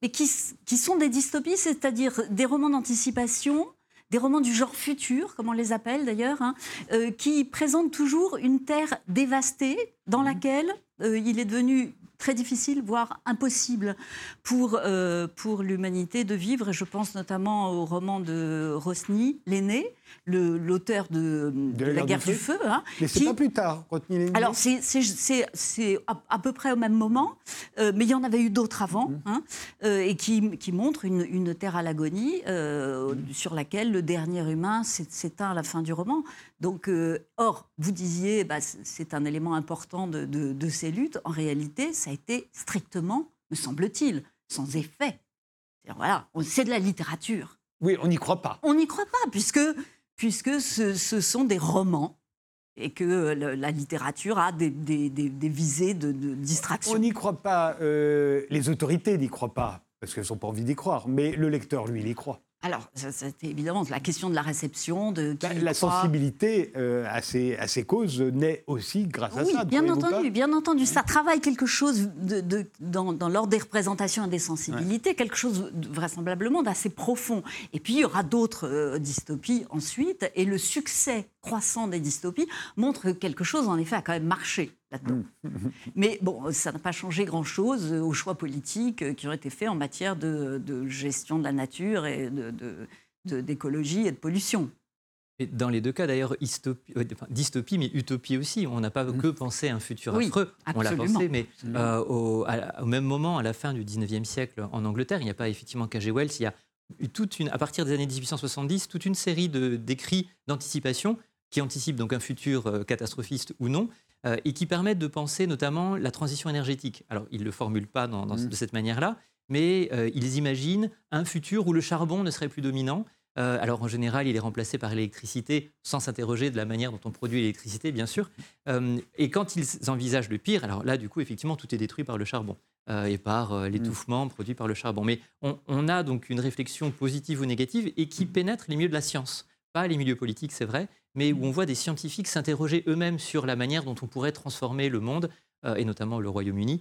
mais qui, sont des dystopies, c'est-à-dire des romans d'anticipation, des romans du genre futur, comme on les appelle d'ailleurs, hein, euh, qui présentent toujours une terre dévastée dans mmh. laquelle euh, il est devenu très difficile, voire impossible pour, euh, pour l'humanité de vivre. je pense notamment au roman de Rosny, L'aîné, l'auteur de, La guerre du feu. Hein, mais c'est pas plus tard, Rosny L'aîné Alors c'est à, peu près au même moment, euh, mais il y en avait eu d'autres avant, mmh. hein, euh, et qui, qui montrent une, une, terre à l'agonie mmh. sur laquelle le dernier humain s'éteint à la fin du roman. Donc, or, vous disiez, bah, c'est un élément important de, de, de ces luttes. En réalité, ça a été strictement, me semble-t-il, sans effet. Voilà, c'est de la littérature. Oui, on n'y croit pas. On n'y croit pas, puisque, puisque ce, sont des romans et que la littérature a des, des, visées de, distraction. On n'y croit pas, euh, les autorités n'y croient pas, parce qu'elles n'ont pas envie d'y croire, mais le lecteur, lui, il y croit. Alors, c'était évidemment la question de la réception, de bah, la sensibilité euh, à, ces, à, ces, causes naît aussi grâce à ça. Bien entendu, bien entendu, ça travaille quelque chose de, dans, l'ordre des représentations et des sensibilités, quelque chose vraisemblablement d'assez profond. Et puis il y aura d'autres euh, dystopies ensuite, et le succès croissant des dystopies montre que quelque chose en effet a quand même marché. Mmh. Mais bon, ça n'a pas changé grand-chose aux choix politiques qui ont été faits en matière de, gestion de la nature et d'écologie et de pollution. Et dans les deux cas, d'ailleurs, euh, dystopie, mais utopie aussi. On n'a pas mmh. que pensé à un futur affreux. On l'a pensé, mais euh, au, même moment, à la fin du 19e siècle, en Angleterre, il n'y a pas effectivement K.G. Wells, il y a toute une, à partir des années 1870, toute une série d'écrits d'anticipation qui anticipent donc un futur euh, catastrophiste ou non, euh, et qui permettent de penser notamment la transition énergétique. Alors, il ne le formule pas dans, mmh. de cette manière-là, mais ils imaginent un futur où le charbon ne serait plus dominant. alors en général, il est remplacé par l'électricité sans s'interroger de la manière dont on produit l'électricité, bien sûr. et quand ils envisagent le pire, alors là, du coup, effectivement, tout est détruit par le charbon. Euh, et par euh, l'étouffement mm. produit par le charbon. Mais on, a donc une réflexion positive ou négative et qui pénètre les milieux de la science. Pas les milieux politiques, c'est vrai, mais où on voit des scientifiques s'interroger eux-mêmes sur la manière dont on pourrait transformer le monde, euh, et notamment le Royaume-Uni,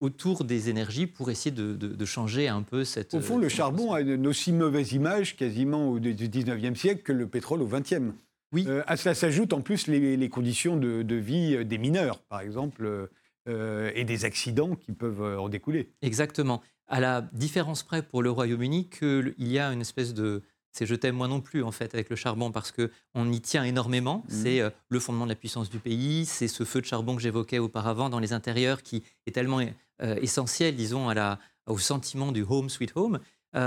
autour des énergies pour essayer de, changer un peu cette... Au fond, le charbon a une aussi mauvaise image quasiment au, du 19e siècle que le pétrole au 20e. Oui. à cela s'ajoutent en plus les, conditions de, de, vie des mineurs, par exemple. Euh, et des accidents qui peuvent euh, en découler. Exactement. À la différence près pour le Royaume-Uni qu'il y a une espèce de... C'est je t'aime moi non plus en fait avec le charbon parce qu'on y tient énormément. Mmh. C'est euh, le fondement de la puissance du pays. C'est ce feu de charbon que j'évoquais auparavant dans les intérieurs qui est tellement essentiel, disons, à la, au sentiment du home sweet home.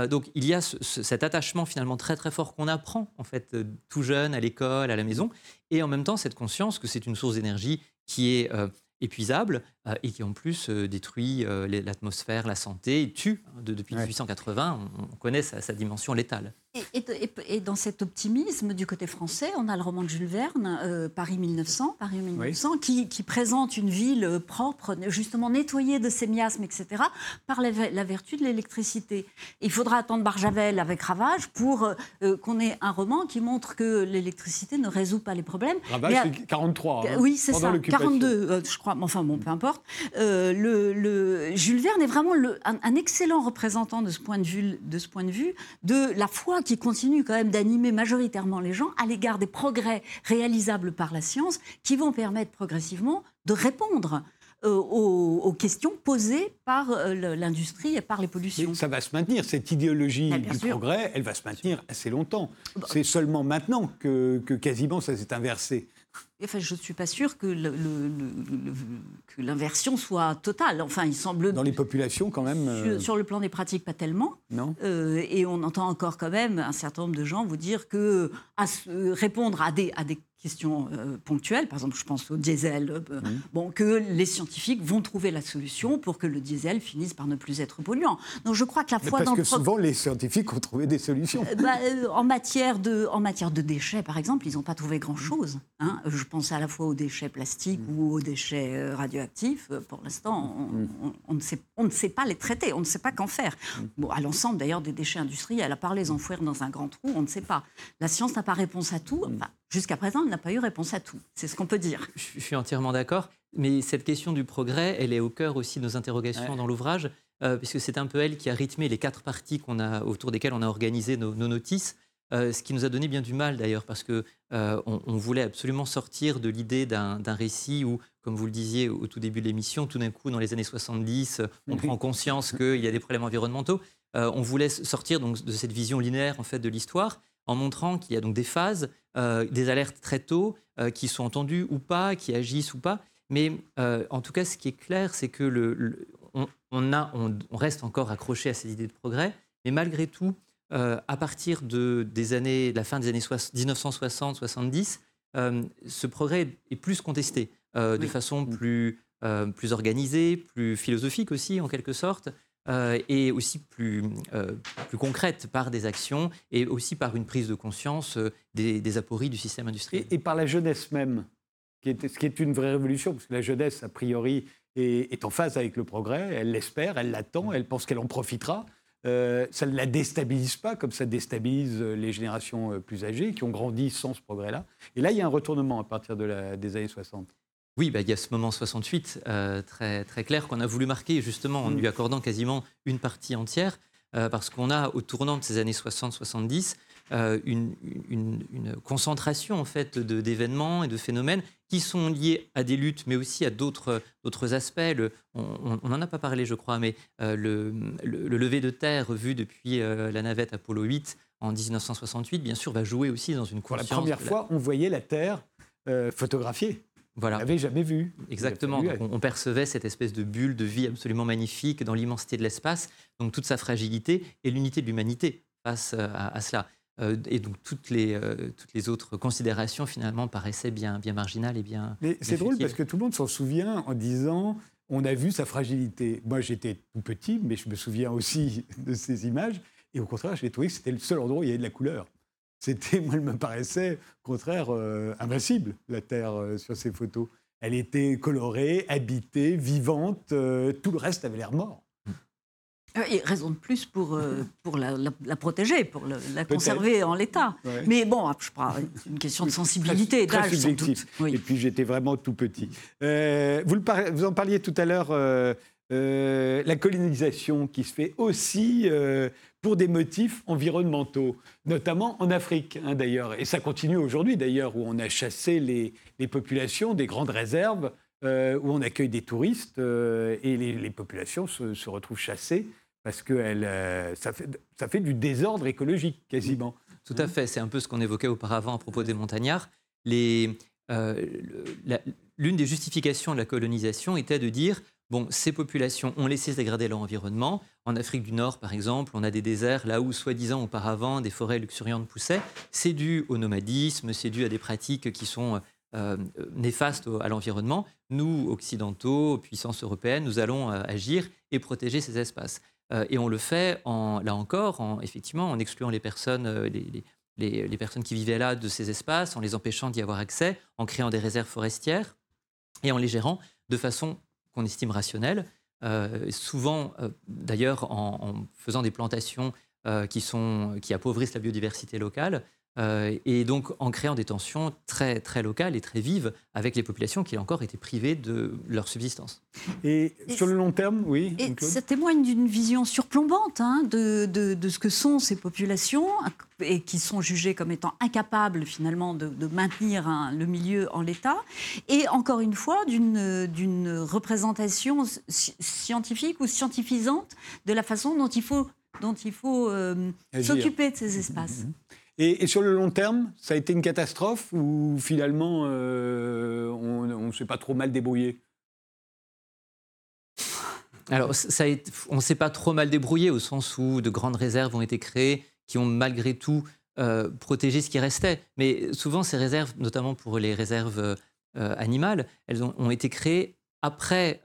donc il y a cet attachement finalement très très fort qu'on apprend en fait tout jeune à l'école, à la maison, et en même temps cette conscience que c'est une source d'énergie qui est épuisable euh, et qui en plus euh, détruit euh, l'atmosphère, la santé, et tue. Hein, depuis 1880, on, connaît sa dimension létale. Et, dans cet optimisme du côté français, on a le roman de Jules Verne, euh, Paris 1900, Paris 1900 qui, présente une ville euh, propre, justement nettoyée de ses miasmes, etc., par la, vertu de l'électricité. Il faudra attendre Barjavel avec Ravage pour euh, qu'on ait un roman qui montre que l'électricité ne résout pas les problèmes. Ravage, c'est 43. Hein, oui, c'est ça, 42, je crois. Enfin bon, peu importe. Le, Jules Verne est vraiment un, un, excellent représentant de ce point de vue, de ce point de vue, de la foi qui continue quand même d'animer majoritairement les gens à l'égard des progrès réalisables par la science qui vont permettre progressivement de répondre euh, aux, questions posées par euh, l'industrie et par les pollutions. ça va se maintenir, cette idéologie du progrès, elle va se maintenir assez longtemps. Bah, C'est seulement maintenant que, que quasiment ça s'est inversé. Enfin, je ne suis pas sûre que, l'inversion soit totale. Enfin, il semble. Dans les populations, quand même. Sur, euh, le plan des pratiques, pas tellement. Non. Euh, et on entend encore quand même un certain nombre de gens vous dire que à répondre à des, à des questions euh, ponctuelles, par exemple, je pense au diesel, euh, mmh. bon, que les scientifiques vont trouver la solution pour que le diesel finisse par ne plus être polluant. Donc je crois que la fois parce que souvent les scientifiques ont trouvé des solutions. Euh, bah, en matière de en matière de déchets, par exemple, ils n'ont pas trouvé grand chose. Hein. Je pense à la fois aux déchets plastiques mmh. ou aux déchets radioactifs. Pour l'instant, mmh. on, ne sait on ne sait pas les traiter, on ne sait pas qu'en faire. Bon, à l'ensemble d'ailleurs des déchets industriels, à part les enfouir dans un grand trou, on ne sait pas. La science n'a pas réponse à tout. Jusqu'à présent, n'a pas eu réponse à tout. C'est ce qu'on peut dire. Je suis entièrement d'accord. Mais cette question du progrès, elle est au cœur aussi de nos interrogations dans l'ouvrage, euh, puisque c'est un peu elle qui a rythmé les quatre parties qu'on a, autour desquelles on a organisé nos, notices. Euh, ce qui nous a donné bien du mal d'ailleurs, parce qu'on euh, on voulait absolument sortir de l'idée d'un récit où, comme vous le disiez au tout début de l'émission, tout d'un coup, dans les années 70, on prend conscience qu'il y a des problèmes environnementaux. on voulait sortir donc de cette vision linéaire en fait de l'histoire en montrant qu'il y a donc des phases, euh, des alertes très tôt, euh, qui sont entendues ou pas, qui agissent ou pas. Mais euh, en tout cas, ce qui est clair, c'est que le, on, a, on, reste encore accroché à cette idée de progrès, mais malgré tout, à partir de, des années, de la fin des années 1960-70, ce progrès est plus contesté de façon mm. plus, plus organisée, plus philosophique aussi, en quelque sorte. Euh, et aussi plus, euh, plus concrète par des actions et aussi par une prise de conscience euh, des, apories du système industriel. Et, par la jeunesse même, qui est, ce qui est une vraie révolution, parce que la jeunesse, a priori, est, en phase avec le progrès, elle l'espère, elle l'attend, elle pense qu'elle en profitera. ça ne la déstabilise pas comme ça déstabilise les générations plus âgées qui ont grandi sans ce progrès-là. Et là, il y a un retournement à partir des années 60. Oui, bah, il y a ce moment 68 euh, très, très clair qu'on a voulu marquer justement en mm. lui accordant quasiment une partie entière, euh, parce qu'on a au tournant de ces années 60-70 euh, une, concentration en fait d'événements et de phénomènes qui sont liés à des luttes, mais aussi à d'autres aspects. on n'en a pas parlé, je crois, mais le, lever de terre vu depuis la navette Apollo 8 en 1968, bien sûr, va jouer aussi dans une conscience. Pour la première fois, on voyait la Terre photographiée. Voilà. On l'avait jamais vu. Exactement. on, percevait cette espèce de bulle de vie absolument magnifique dans l'immensité de l'espace, donc toute sa fragilité et l'unité de l'humanité face euh, à, cela. Euh, et donc toutes les, euh, toutes les autres considérations finalement paraissaient bien, bien marginales et bien. Mais c'est drôle parce que tout le monde s'en souvient en disant on a vu sa fragilité. Moi, j'étais tout petit, mais je me souviens aussi de ces images. Et au contraire, j'ai trouvé que c'était le seul endroit où il y avait de la couleur. C'était, moi, elle me paraissait, au contraire, euh, invincible, la Terre, euh, sur ces photos. Elle était colorée, habitée, vivante. euh, tout le reste avait l'air mort. Euh, Et raison de plus pour, euh, pour la, la- la protéger, pour le- la conserver en l'état. Ouais. Mais bon, je crois, c'est une question de sensibilité, d'âge sans subjectif. doute. Oui. Et puis j'étais vraiment tout petit. Euh, vous, le par- vous en parliez tout à l'heure, euh, la colonisation qui se fait aussi pour des motifs environnementaux, notamment en Afrique hein, d'ailleurs. Et ça continue aujourd'hui d'ailleurs, où on a chassé les, populations des grandes réserves, euh, où on accueille des touristes euh, et les, populations se, retrouvent chassées parce que euh, ça, fait, du désordre écologique quasiment. Tout à fait, c'est un peu ce qu'on évoquait auparavant à propos des montagnards. L'une des justifications de la colonisation était de dire, bon, ces populations ont laissé dégrader leur environnement. En Afrique du Nord, par exemple, on a des déserts là où, soi-disant, auparavant, des forêts luxuriantes poussaient. C'est dû au nomadisme, c'est dû à des pratiques qui sont euh, néfastes au- à l'environnement. Nous, occidentaux, puissances européennes, nous allons euh, agir et protéger ces espaces. Euh, et on le fait, là encore, en, effectivement, en excluant les personnes, euh, les personnes qui vivaient là de ces espaces, en les empêchant d'y avoir accès, en créant des réserves forestières et en les gérant de façon qu'on estime rationnelle, euh, souvent euh, d'ailleurs en, en faisant des plantations euh, qui, sont, qui appauvrissent la biodiversité locale. Euh, et donc en créant des tensions très, très locales et très vives avec les populations qui, encore, étaient privées de leur subsistance. Et, Et sur le long terme, oui Et ça témoigne d'une vision surplombante hein, de, de- de ce que sont ces populations et qui sont jugées comme étant incapables finalement de, de maintenir hein, le milieu en l'état. Et encore une fois, d'une d'une représentation sci- scientifique ou scientifisante de la façon dont il faut, dont il faut euh, s'occuper de ces espaces. Et, sur le long terme, ça a été une catastrophe ou finalement euh, on ne s'est pas trop mal débrouillé? Alors, ça été- on s'est pas trop mal débrouillé au sens où de grandes réserves ont été créées qui ont malgré tout euh, protégé ce qui restait. Mais souvent, ces réserves, notamment pour les réserves euh, animales, elles ont, été créées après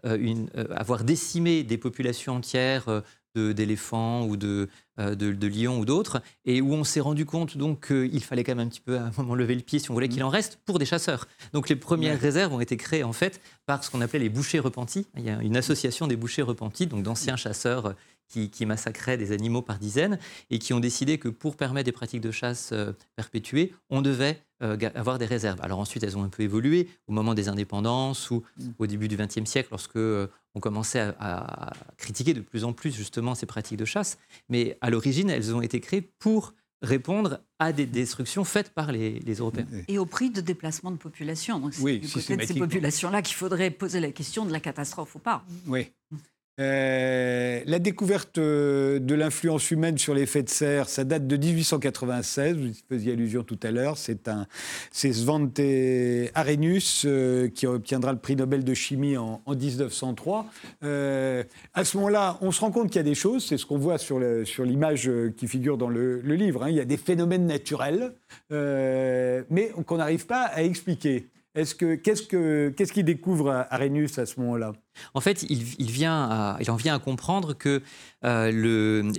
avoir décimé des populations entières d'éléphants ou de, euh, de, de lions ou d'autres, et où on s'est rendu compte donc qu'il fallait quand même un petit peu à un moment lever le pied si on voulait qu'il en reste pour des chasseurs. Donc les premières Ouais. réserves ont été créées en fait par ce qu'on appelait les bouchers repentis. Il y a une association des bouchers repentis, donc d'anciens chasseurs qui, qui massacraient des animaux par dizaines et qui ont décidé que pour permettre des pratiques de chasse euh, perpétuées, on devait euh, avoir des réserves. Alors ensuite, elles ont un peu évolué au moment des indépendances ou au début du XXe siècle, lorsque euh, on commençait à, à critiquer de plus en plus justement ces pratiques de chasse. Mais à l'origine, elles ont été créées pour répondre à des destructions faites par les, les Européens. Et au prix de déplacement de population. Donc c'est Oui, du côté de ces populations-là qu'il faudrait poser la question de la catastrophe ou pas. Oui. Euh, la découverte euh, de l'influence humaine sur l'effet de serre, ça date de 1896, vous y faisiez allusion tout à l'heure. C'est un, Svante Arrhenius euh, qui obtiendra le prix Nobel de chimie en, en 1903. Euh, à ce moment-là, on se rend compte qu'il y a des choses, c'est ce qu'on voit sur, l'image qui figure dans le, livre. hein. Il y a des phénomènes naturels, mais qu'on n'arrive pas à expliquer. Est-ce que, qu'est-ce, que, qu'est-ce qu'il découvre à Arrhenius à ce moment-là? En fait, il, il vient il en vient à comprendre que euh, le,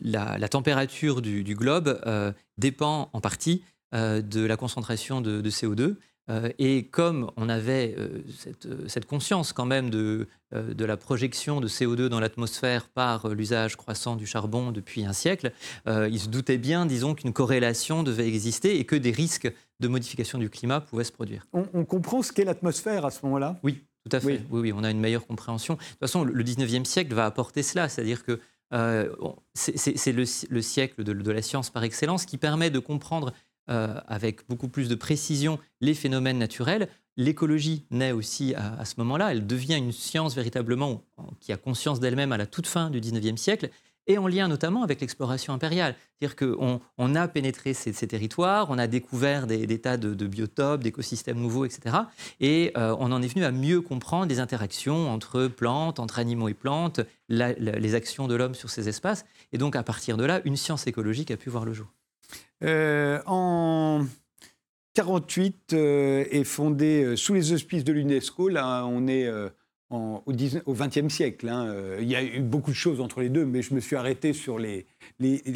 la, température du, globe euh, dépend en partie euh, de la concentration de, de CO2. Euh, et comme on avait cette, cette conscience quand même de, de la projection de CO2 dans l'atmosphère par l'usage croissant du charbon depuis un siècle, il se doutait bien, disons, qu'une corrélation devait exister et que des risques de modification du climat pouvaient se produire. on, on comprend ce qu'est l'atmosphère à ce moment-là? Oui, tout à fait. Oui. Oui, oui, on a une meilleure compréhension. De toute façon, le le 19e siècle va apporter cela, c'est-à-dire que euh, c'est le, si- le siècle de, de la science par excellence qui permet de comprendre euh, avec beaucoup plus de précision les phénomènes naturels. L'écologie naît aussi à, à ce moment-là. Elle devient une science véritablement en- qui a conscience d'elle-même à la toute fin du 19e siècle et en lien notamment avec l'exploration impériale. C'est-à-dire qu'on on a pénétré ces, territoires, on a découvert des, tas de, biotopes, d'écosystèmes nouveaux, etc. Et euh, on en est venu à mieux comprendre les interactions entre plantes, entre animaux et plantes, la- la- les actions de l'homme sur ces espaces. Et donc, à partir de là, une science écologique a pu voir le jour. Euh, En 48 euh, est fondé euh, sous les auspices de l'UNESCO. Là, on est au, XXe siècle. Hein. Euh, il y a eu beaucoup de choses entre les deux, mais je me suis arrêté sur les,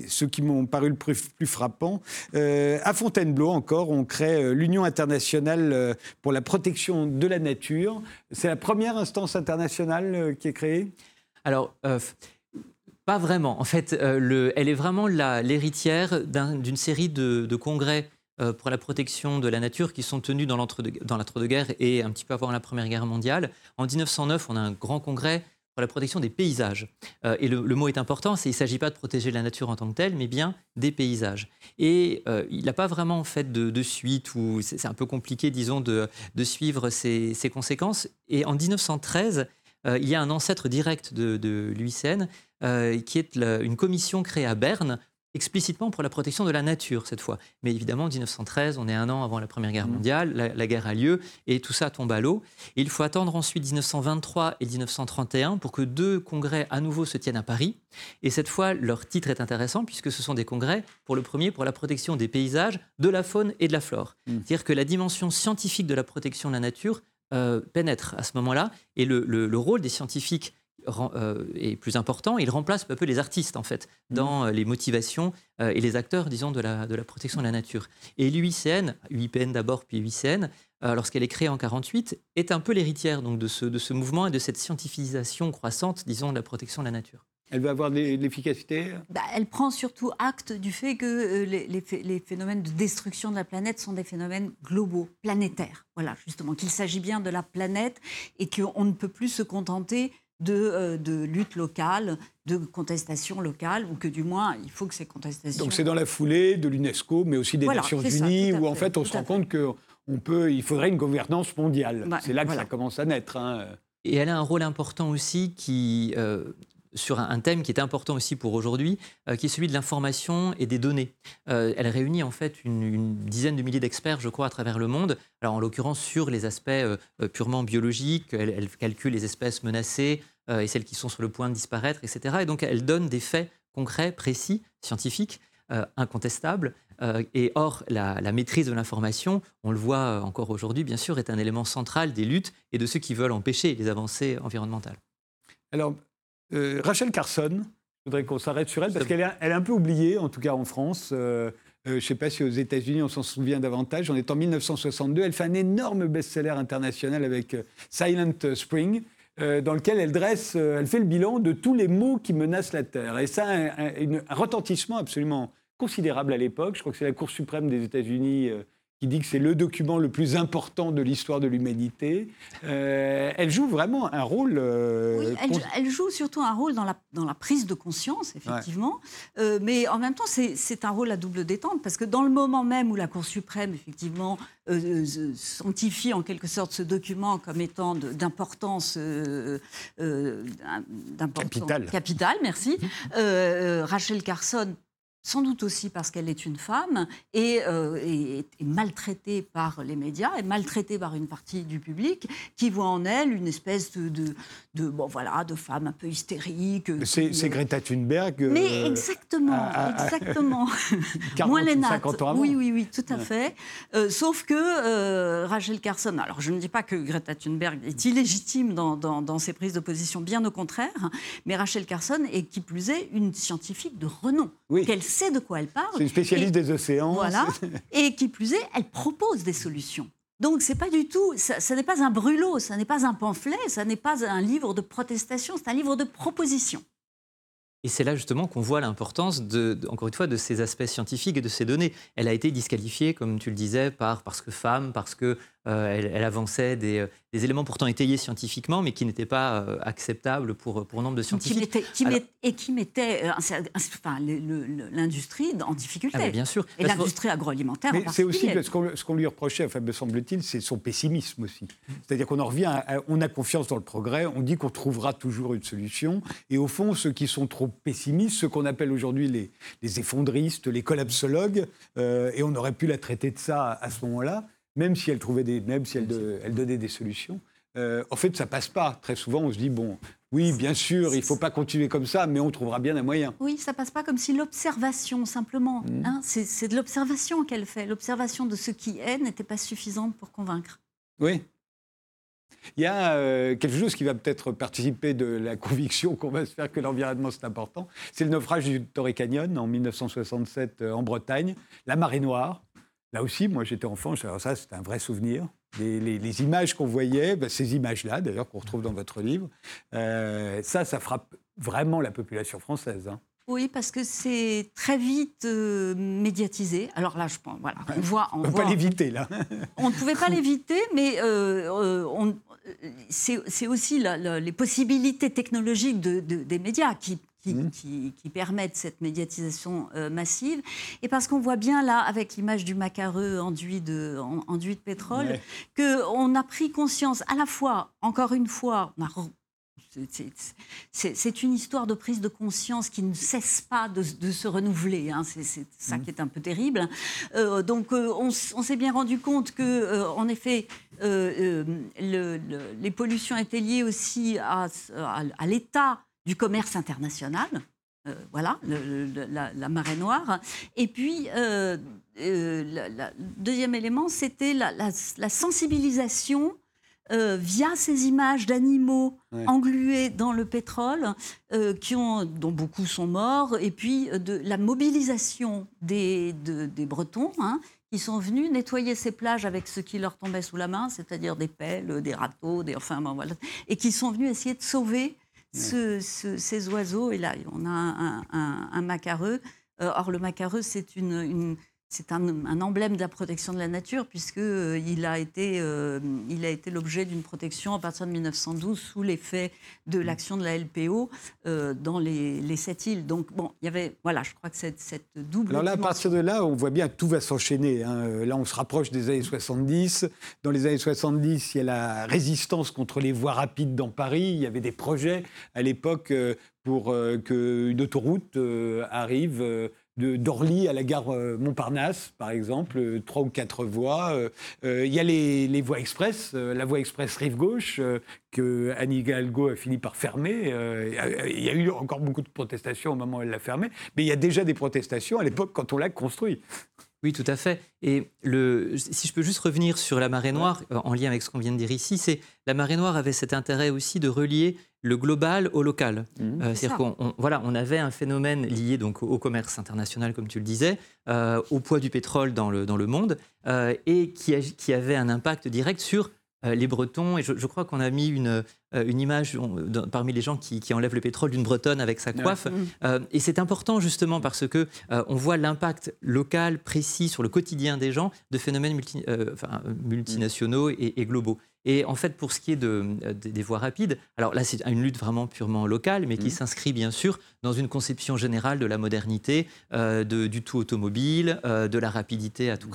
ceux qui m'ont paru le plus, frappant. Euh, à Fontainebleau, encore, on crée euh, l'Union internationale pour la protection de la nature. C'est la première instance internationale qui est créée? Alors, pas vraiment. En fait, le, elle est vraiment l'héritière d'une série de, congrès pour la protection de la nature qui sont tenus dans l'entre-deux-guerres et un petit peu avant la Première Guerre mondiale. En 1909, on a un grand congrès pour la protection des paysages. Euh, et le, mot est important, il ne s'agit pas de protéger la nature en tant que telle, mais bien des paysages. Et euh, il n'a pas vraiment fait de, suite, ou c'est un peu compliqué, disons, de, suivre ses, conséquences. Et en 1913, il y a un ancêtre direct de, de l'UICN, qui est une commission créée à Berne explicitement pour la protection de la nature cette fois. Mais évidemment, en 1913, on est un an avant la Première Guerre mmh. mondiale, la, guerre a lieu et tout ça tombe à l'eau. il faut attendre ensuite 1923 et 1931 pour que deux congrès à nouveau se tiennent à Paris. Et cette fois, leur titre est intéressant puisque ce sont des congrès, pour le premier, pour la protection des paysages, de la faune et de la flore. Mmh. C'est-à-dire que la dimension scientifique de la protection de la nature euh, pénètre à ce moment-là et le rôle des scientifiques est plus important. Il remplace peu à peu les artistes, en fait, dans mmh. euh, les motivations euh, et les acteurs, disons, de la, de la protection de la nature. Et l'UICN, UIPN d'abord, puis UICN, lorsqu'elle est créée en 48, est un peu l'héritière donc de ce, de ce mouvement et de cette scientifisation croissante, disons, de la protection de la nature. Elle va avoir de l'efficacité? Bah, Elle prend surtout acte du fait que les, les, phénomènes de destruction de la planète sont des phénomènes globaux, planétaires. Voilà, justement, qu'il s'agit bien de la planète et qu'on ne peut plus se contenter euh, de, lutte locale, de contestation locale, ou que du moins, il faut que ces contestations... Donc c'est dans la foulée de l'UNESCO, mais aussi des Nations Unies, où en fait on se rend compte qu'il peut, il faudrait une gouvernance mondiale. c'est là que ça commence à naître. Hein. Et elle a un rôle important aussi qui, euh, sur un, thème qui est important aussi pour aujourd'hui, euh, qui est celui de l'information et des données. elle réunit en fait une, dizaine de milliers d'experts, je crois, à travers le monde. Alors en l'occurrence sur les aspects purement biologiques, elle, calcule les espèces menacées, et celles qui sont sur le point de disparaître, etc. Et donc elle donne des faits concrets, précis, scientifiques, euh, incontestables. Euh, et or, la, maîtrise de l'information, on le voit encore aujourd'hui, bien sûr, est un élément central des luttes et de ceux qui veulent empêcher les avancées environnementales. Alors, Rachel Carson, je voudrais qu'on s'arrête sur elle, parce qu'elle est, elle est, un peu oubliée, en tout cas en France. je ne sais pas si aux États-Unis on s'en souvient davantage. On est en 1962. Elle fait un énorme best-seller international avec Silent Spring. Euh, dans lequel elle dresse, euh, elle fait le bilan de tous les maux qui menacent la Terre. Et ça un, un retentissement absolument considérable à l'époque. Je crois que c'est la Cour suprême des États-Unis euh, qui dit que c'est le document le plus important de l'histoire de l'humanité. Euh, elle joue vraiment un rôle. Euh, oui, elle, joue surtout un rôle dans la, dans la prise de conscience, effectivement. Euh, mais en même temps, c'est un rôle à double détente, parce que dans le moment même où la Cour suprême, effectivement, sanctifie en quelque sorte ce document comme étant d'importance capitale. capitale, merci, Rachel Carson sans doute aussi parce qu'elle est une femme et, euh, est maltraitée par les médias et maltraitée par une partie du public qui voit en elle une espèce de, de, bon voilà de femme un peu hystérique. C'est euh, Greta Thunberg. Mais euh, exactement, exactement. Moins les 50 ans Oui, oui, oui, tout à fait. sauf que Rachel Carson, alors je ne dis pas que Greta Thunberg est illégitime dans, dans, dans ses prises de position, bien au contraire, mais Rachel Carson est qui plus est une scientifique de renom. Oui sait de quoi elle parle. C'est une spécialiste des océans. Voilà. et qui plus est, elle propose des solutions. Donc c'est pas du tout, ça, n'est pas un brûlot, ça n'est pas un pamphlet, ça n'est pas un livre de protestation, c'est un livre de proposition. Et c'est là justement qu'on voit l'importance, de, encore une fois, de ces aspects scientifiques et de ces données. Elle a été disqualifiée, comme tu le disais, par, parce que femme, parce que euh, elle, avançait des, des, éléments pourtant étayés scientifiquement, mais qui n'étaient pas euh, acceptables pour, pour nombre de scientifiques. et qui mettaient euh, enfin, l'industrie en difficulté. Ah, bien sûr. Et l'industrie agroalimentaire mais C'est aussi ce qu'on lui reprochait, enfin, me semble-t-il, c'est son pessimisme aussi. C'est-à-dire qu'on en revient, on a confiance dans le progrès, on dit qu'on trouvera toujours une solution, et au fond, ceux qui sont trop pessimistes, ceux qu'on appelle aujourd'hui les, les, effondristes, les collapsologues, et on aurait pu la traiter de ça à ce moment-là, même si elle trouvait des, même si elle, donnait des solutions. Euh, en fait, ça passe pas. Très souvent, on se dit bon, oui, bien sûr, il ne faut pas continuer comme ça, mais on trouvera bien un moyen. Oui, ça passe pas comme si l'observation, simplement, mmh. hein, c'est de l'observation qu'elle fait. L'observation de ce qui est n'était pas suffisante pour convaincre. Oui. Il y a euh, quelque chose qui va peut-être participer de la conviction qu'on va se faire que l'environnement c'est important. C'est le naufrage du Torrey Canyon en 1967 euh, en Bretagne, la marée noire. Là aussi, moi j'étais enfant, alors ça c'est un vrai souvenir. Les, images qu'on voyait, ben, ces images-là d'ailleurs qu'on retrouve dans votre livre, euh, ça, ça frappe vraiment la population française. Hein. Oui, parce que c'est très vite euh, médiatisé. Alors là, je pense, voilà, on voit. On ne peut pas l'éviter, là. on ne pouvait pas l'éviter, mais euh, euh, c'est aussi les possibilités technologiques des médias mmh. qui, qui, permettent cette médiatisation massive. Et parce qu'on voit bien là, avec l'image du macareux enduit de, enduit de pétrole, qu'on a pris conscience à la fois, encore une fois, on a c'est une histoire de prise de conscience qui ne cesse pas de, se renouveler. Hein. C'est ça mmh. qui est un peu terrible. Euh, donc, euh, on, s'est bien rendu compte que, euh, en effet, les pollutions étaient liées aussi à, l'état du commerce international. voilà, la, marée noire. Et puis, le deuxième élément, c'était la, sensibilisation euh, via ces images d'animaux englués dans le pétrole, euh, qui ont, dont beaucoup sont morts, et puis euh, de la mobilisation des, des Bretons, hein, qui sont venus nettoyer ces plages avec ce qui leur tombait sous la main, c'est-à-dire des pelles, des râteaux, des, enfin, voilà, et qui sont venus essayer de sauver ces oiseaux. Et là, on a un, un, macareux. or, le macareux, c'est une c'est un, emblème de la protection de la nature puisqu'il euh, a été, euh, il a été l'objet d'une protection à partir de 1912 sous l'effet de mm. l'action de la LPO euh, dans les, sept îles. Donc bon, il y avait, voilà, je crois que cette, cette double. Alors là, à partir de là, on voit bien que tout va s'enchaîner. Hein. Là, on se rapproche des années 70. Dans les années 70, il y a la résistance contre les voies rapides dans Paris. Il y avait des projets à l'époque pour qu'une autoroute arrive d'Orly à la gare euh, Montparnasse, par exemple, euh, trois ou quatre voies. Euh, il y a les, voies express, la voie express rive gauche que Annie Hidalgo a fini par fermer. il y a eu encore beaucoup de protestations au moment où elle l'a fermée, mais il y a déjà des protestations à l'époque quand on l'a construit. Oui, tout à fait. Et le, si je peux juste revenir sur la marée noire, en lien avec ce qu'on vient de dire ici, c'est la marée noire avait cet intérêt aussi de relier le global au local. Mmh. Euh, c'est-à-dire qu'on voilà, on avait un phénomène lié donc au commerce international, comme tu le disais, euh, au poids du pétrole dans le, dans le monde, euh, et qui, qui, avait un impact direct sur les Bretons. Et je, crois qu'on a mis une, une image parmi les gens qui, qui, enlèvent le pétrole d'une Bretonne avec sa coiffe. Mmh. et c'est important justement parce que on voit l'impact local précis sur le quotidien des gens de phénomènes multinationaux et, et globaux. Et en fait, pour ce qui est de, euh, des voies rapides, alors là, c'est une lutte vraiment purement locale, mais qui mmh. s'inscrit bien sûr dans une conception générale de la modernité, euh, de, du tout automobile, euh, de la rapidité à tout mmh.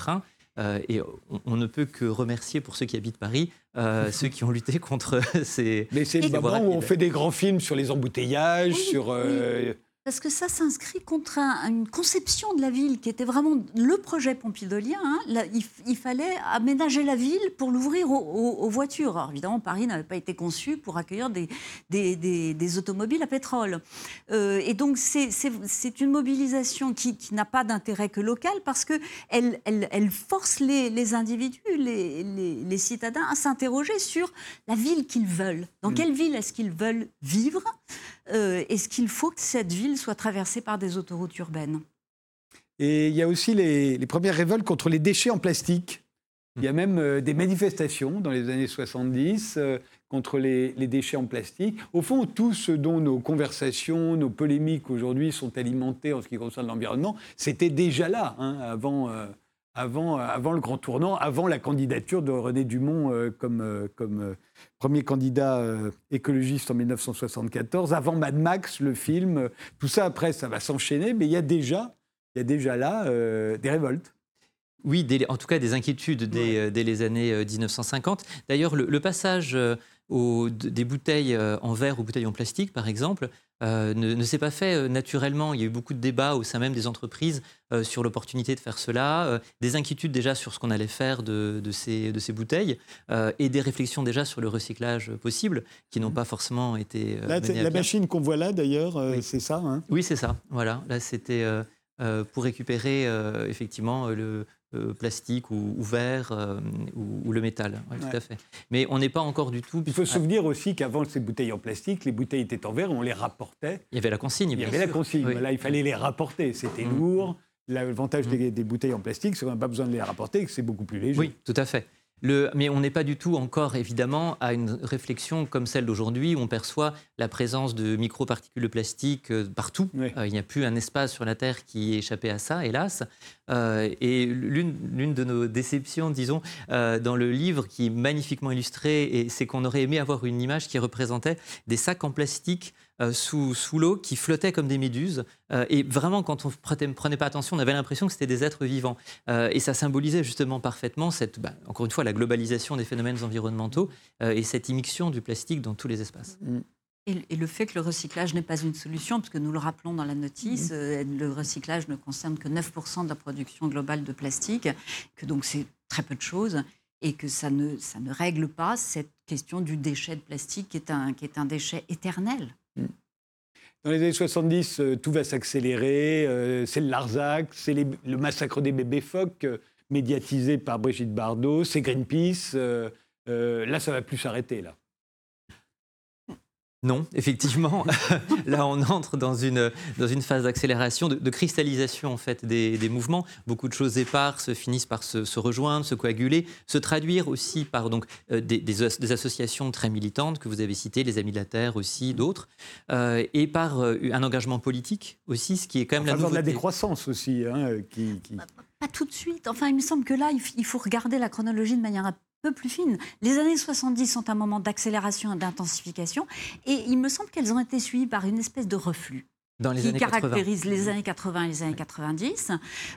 Craint. et on, ne peut que remercier pour ceux qui habitent Paris, ceux qui ont lutté contre ces. Mais c'est le moment où on fait des grands films sur les embouteillages, sur parce que ça s'inscrit contre une conception de la ville qui était vraiment le projet pompidolien. Hein. il, fallait aménager la ville pour l'ouvrir aux, voitures. Alors évidemment, Paris n'avait pas été conçu pour accueillir des, des, automobiles à pétrole. Euh, et donc c'est une mobilisation qui, n'a pas d'intérêt que local parce qu'elle elle, elle, force les, individus, les, citadins à s'interroger sur la ville qu'ils veulent. Dans mmh. quelle ville est-ce qu'ils veulent vivre? Euh, Est-ce qu'il faut que cette ville soit traversée par des autoroutes urbaines? Et il y a aussi les, premières révoltes contre les déchets en plastique. Il y a même euh, des manifestations dans les années 70 euh, contre les, déchets en plastique. Au fond, tout ce dont nos conversations, nos polémiques aujourd'hui sont alimentées en ce qui concerne l'environnement, c'était déjà là, hein, avant, avant, avant le grand tournant, avant la candidature de René Dumont comme, comme premier candidat euh, écologiste en 1974, avant Mad Max, le film. Euh, tout ça, après, ça va s'enchaîner, mais il y a déjà, il y a déjà là euh, des révoltes. Oui, en tout cas des inquiétudes dès, les années 1950. D'ailleurs, le, passage des bouteilles en verre aux bouteilles en plastique, par exemple, euh, ne, s'est pas fait euh, naturellement. Il y a eu beaucoup de débats au sein même des entreprises euh, sur l'opportunité de faire cela, des inquiétudes déjà sur ce qu'on allait faire de, ces, de ces bouteilles et des réflexions déjà sur le recyclage possible qui n'ont mmh. pas forcément été. la machine qu'on voit là d'ailleurs, c'est ça hein? Oui, c'est ça. Voilà, là c'était. pour récupérer effectivement le, plastique ou, verre ou, le métal. Tout à fait. Mais on n'est pas encore du tout. Il faut se souvenir aussi qu'avant ces bouteilles en plastique, les bouteilles étaient en verre, on les rapportait. Il y avait la consigne. Il y avait la consigne. Là, il fallait les rapporter. C'était mmh. lourd. L'avantage mmh. des, bouteilles en plastique, c'est qu'on n'a pas besoin de les rapporter, que c'est beaucoup plus léger. Oui, tout à fait mais on n'est pas du tout encore, évidemment, à une réflexion comme celle d'aujourd'hui, où on perçoit la présence de microparticules de plastique euh, partout. Euh, il n'y a plus un espace sur la Terre qui est échappé à ça, hélas. Euh, et l'une de nos déceptions, disons, dans le livre, qui est magnifiquement illustré, c'est qu'on aurait aimé avoir une image qui représentait des sacs en plastique euh, sous, sous l'eau qui flottaient comme des méduses. Euh, et vraiment, quand on ne prenait pas attention, on avait l'impression que c'était des êtres vivants. Euh, et ça symbolisait justement parfaitement, cette, bah, encore une fois, la globalisation des phénomènes environnementaux et cette immixtion du plastique dans tous les espaces. Mm. Et, le fait que le recyclage n'est pas une solution, parce que nous le rappelons dans la notice, mm. le recyclage ne concerne que 9% de la production globale de plastique, que donc c'est très peu de choses, et que ça ne, ça ne règle pas cette question du déchet de plastique qui est un, qui est un déchet éternel. Dans les années 70, euh, tout va s'accélérer. Euh, c'est le Larzac, c'est le massacre des bébés phoques, euh, médiatisé par Brigitte Bardot, c'est Greenpeace. là, ça va plus s'arrêter, là. Non, effectivement, là on entre dans une, dans une phase d'accélération, de, cristallisation en fait des, mouvements. Beaucoup de choses éparses finissent par se, rejoindre, se coaguler, se traduire aussi par donc, euh, des, associations très militantes que vous avez citées, les Amis de la Terre aussi, d'autres, euh, et par euh, un engagement politique aussi, ce qui est quand même la nouveauté. de la décroissance aussi. Hein, qui, Pas tout de suite. Enfin, il me semble que là, il faut regarder la chronologie de manière peu plus fine. Les années 70 sont un moment d'accélération et d'intensification, et il me semble qu'elles ont été suivies par une espèce de reflux. Dans les qui caractérise les années 80 et les années 90.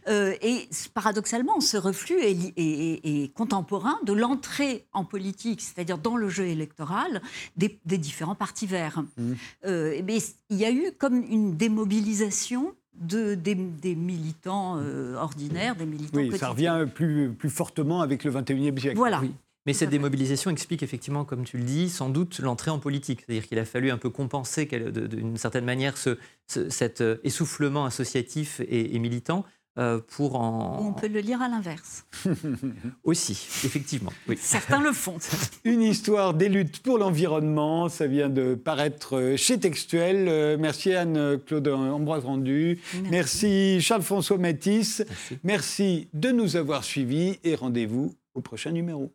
Euh, et paradoxalement, ce reflux est, contemporain de l'entrée en politique, c'est-à-dire dans le jeu électoral, des, différents partis verts. Mmh. Euh, mais il y a eu comme une démobilisation de, des, militants euh, ordinaires, des militants Oui, ça revient plus, plus fortement avec le 21e siècle. Voilà. Mais cette démobilisation explique effectivement, comme tu le dis, sans doute l'entrée en politique. C'est-à-dire qu'il a fallu un peu compenser d'une certaine manière ce, cet euh, essoufflement associatif et militant pour en... On peut le lire à l'inverse. Aussi, effectivement. Oui. Certains le font. Une histoire des luttes pour l'environnement, ça vient de paraître chez Textuel. Euh, merci Anne-Claude Ambroise Rendu. Merci, Charles-François Matisse. Merci de nous avoir suivis et rendez-vous au prochain numéro.